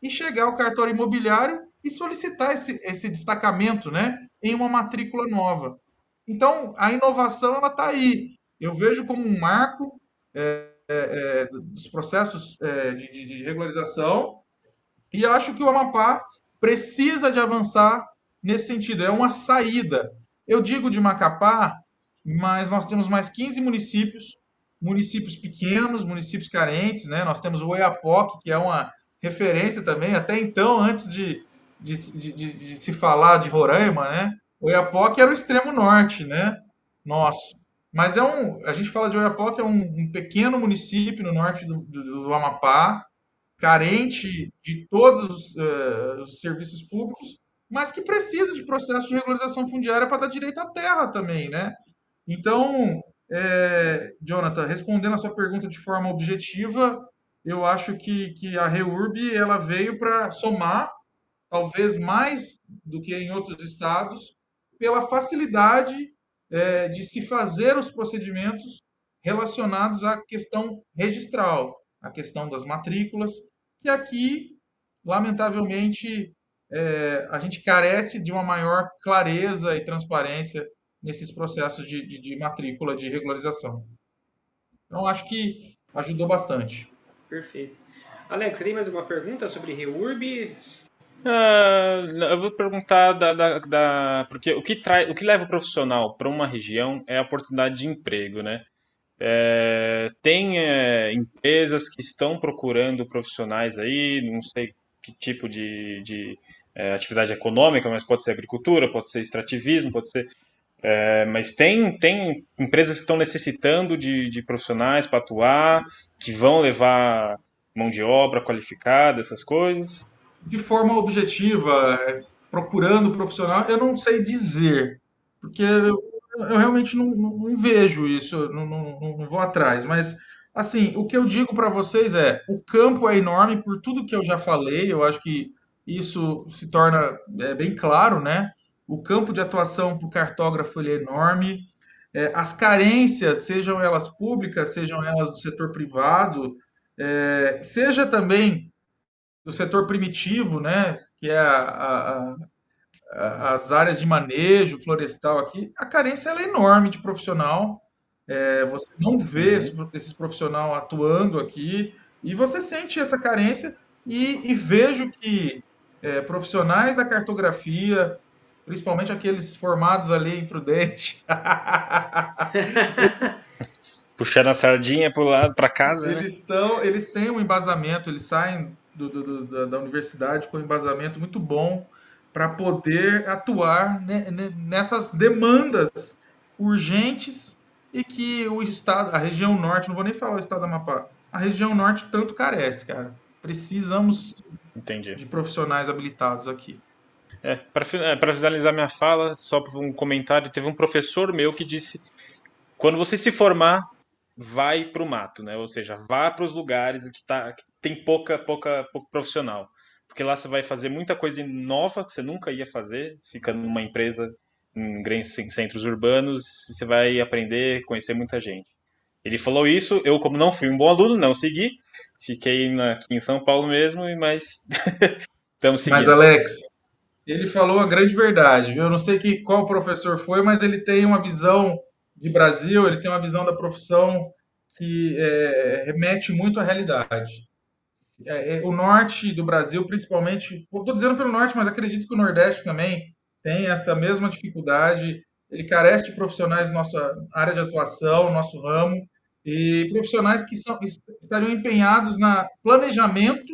e chegar ao cartório imobiliário e solicitar esse, esse destacamento né, em uma matrícula nova. Então, a inovação está aí. Eu vejo como um marco é, é, é, dos processos é, de, de, regularização e acho que o Amapá precisa de avançar nesse sentido. É uma saída. Eu digo de Macapá, mas nós temos mais 15 municípios, municípios pequenos, municípios carentes, né? Nós temos o Oiapoque, que é uma referência também, até então, antes de, de, de, de se falar de Roraima, né? Oiapoque era o extremo norte, né? Nosso. Mas é um, a gente fala de Oiapoque, é um, um pequeno município no norte do, do, do, Amapá, carente de todos uh, os serviços públicos, mas que precisa de processo de regularização fundiária para dar direito à terra também, né? Então, é, Jonathan, respondendo a sua pergunta de forma objetiva, eu acho que, que a REURB ela veio para somar, talvez mais do que em outros estados, pela facilidade é, de se fazer os procedimentos relacionados à questão registral, à questão das matrículas, que aqui, lamentavelmente, é, a gente carece de uma maior clareza e transparência nesses processos de, de, de matrícula de regularização. Então, acho que ajudou bastante. Perfeito. Alex, tem mais alguma pergunta sobre REURB? Uh, eu vou perguntar da, da, da, porque o que traz, o que leva o profissional para uma região é a oportunidade de emprego, né? É, tem é, empresas que estão procurando profissionais aí, não sei que tipo de, de é, atividade econômica, mas pode ser agricultura, pode ser extrativismo, pode ser, é, mas tem tem empresas que estão necessitando de, de profissionais para atuar, que vão levar mão de obra qualificada, essas coisas de forma objetiva, é, procurando profissional, eu não sei dizer, porque eu, eu realmente não, não, vejo isso, não, não, não, vou atrás. Mas, assim, o que eu digo para vocês é: o campo é enorme por tudo que eu já falei, eu acho que isso se torna é, bem claro, né? O campo de atuação para o cartógrafo é enorme. É, as carências, sejam elas públicas, sejam elas do setor privado, é, seja também do setor primitivo, né, que é a, a, as áreas de manejo florestal aqui, a carência é enorme de profissional. É, você não vê uhum. esse, profissional atuando aqui e você sente essa carência e, e vejo que é, profissionais da cartografia, principalmente aqueles formados ali em Prudente, puxando a sardinha para o lado, para casa. Eles né? estão, eles têm um embasamento, eles saem do, do, do, da universidade com um embasamento muito bom para poder atuar nessas demandas urgentes e que o estado, a região norte, não vou nem falar o estado da Amapá, a região norte tanto carece, cara. Precisamos Entendi. de profissionais habilitados aqui. É, para é, finalizar minha fala, só um comentário, teve um professor meu que disse: quando você se formar, vai para o mato, né? Ou seja, vá para os lugares que, tá, que tem pouca, pouca, pouco profissional porque lá você vai fazer muita coisa nova que você nunca ia fazer, fica numa empresa em grandes centros urbanos, você vai aprender, conhecer muita gente. Ele falou isso, eu como não fui um bom aluno, não segui, fiquei aqui em São Paulo mesmo, mas estamos seguindo. Mas Alex, ele falou a grande verdade, viu? Eu não sei que, qual professor foi, mas ele tem uma visão de Brasil, ele tem uma visão da profissão que é, remete muito à realidade é, é, o norte do Brasil, principalmente, estou dizendo pelo norte, mas acredito que o Nordeste também tem essa mesma dificuldade. Ele carece de profissionais da nossa área de atuação, nosso ramo, e profissionais que são, estariam empenhados na planejamento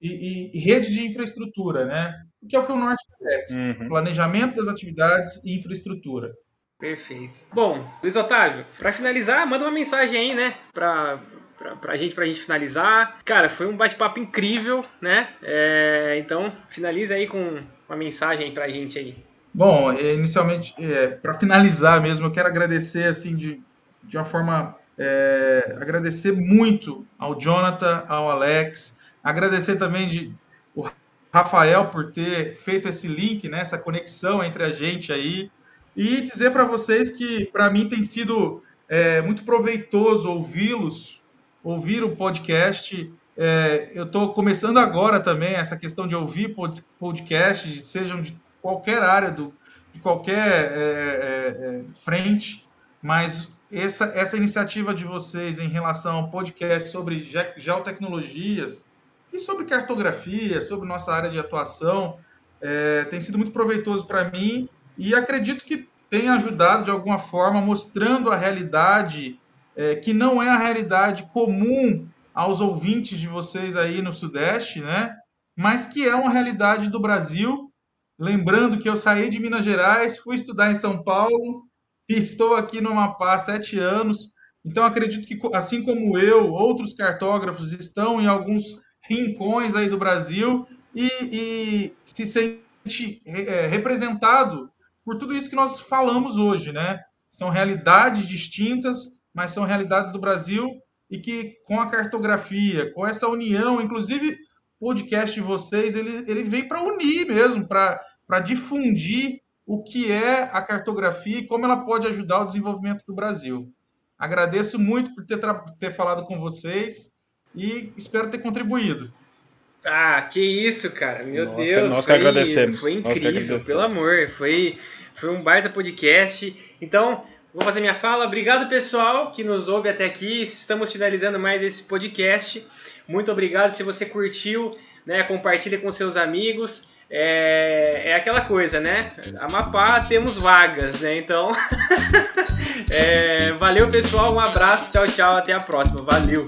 e, e, e rede de infraestrutura, né? Que é o que o norte carece: uhum. planejamento das atividades e infraestrutura. Perfeito. Bom, Luiz Otávio, para finalizar, manda uma mensagem aí, né, para pra, pra gente, pra gente finalizar. Cara, foi um bate-papo incrível, né? É, então, finaliza aí com uma mensagem pra gente aí. Bom, é, inicialmente, é, para finalizar mesmo, eu quero agradecer, assim, de, de uma forma, é, agradecer muito ao Jonathan, ao Alex, agradecer também de o Rafael por ter feito esse link, né, essa conexão entre a gente aí, e dizer para vocês que, para mim, tem sido é, muito proveitoso ouvi-los ouvir o podcast. É, eu estou começando agora também essa questão de ouvir podcasts, sejam de qualquer área, do, de qualquer é, é, é, frente, mas essa, essa iniciativa de vocês em relação ao podcast sobre ge geotecnologias e sobre cartografia, sobre nossa área de atuação, é, tem sido muito proveitoso para mim e acredito que tem ajudado de alguma forma, mostrando a realidade é, que não é a realidade comum aos ouvintes de vocês aí no Sudeste, né? Mas que é uma realidade do Brasil. Lembrando que eu saí de Minas Gerais, fui estudar em São Paulo e estou aqui no Amapá há sete anos. Então acredito que, assim como eu, outros cartógrafos estão em alguns rincões aí do Brasil e, e se sente é, representado por tudo isso que nós falamos hoje, né? São realidades distintas, mas são realidades do Brasil e que com a cartografia, com essa união, inclusive o podcast de vocês, ele, ele vem para unir mesmo, para difundir o que é a cartografia e como ela pode ajudar o desenvolvimento do Brasil. Agradeço muito por ter, ter falado com vocês e espero ter contribuído. Ah, que isso, cara. Meu nós Deus. Que, nós foi, que agradecemos. Foi incrível, pelo amor. Foi, foi um baita podcast. Então, Vou fazer minha fala. Obrigado, pessoal, que nos ouve até aqui. Estamos finalizando mais esse podcast. Muito obrigado. Se você curtiu, né, compartilha com seus amigos. É, é aquela coisa, né? Amapá temos vagas, né? Então, é, valeu, pessoal. Um abraço. Tchau, tchau. Até a próxima. Valeu.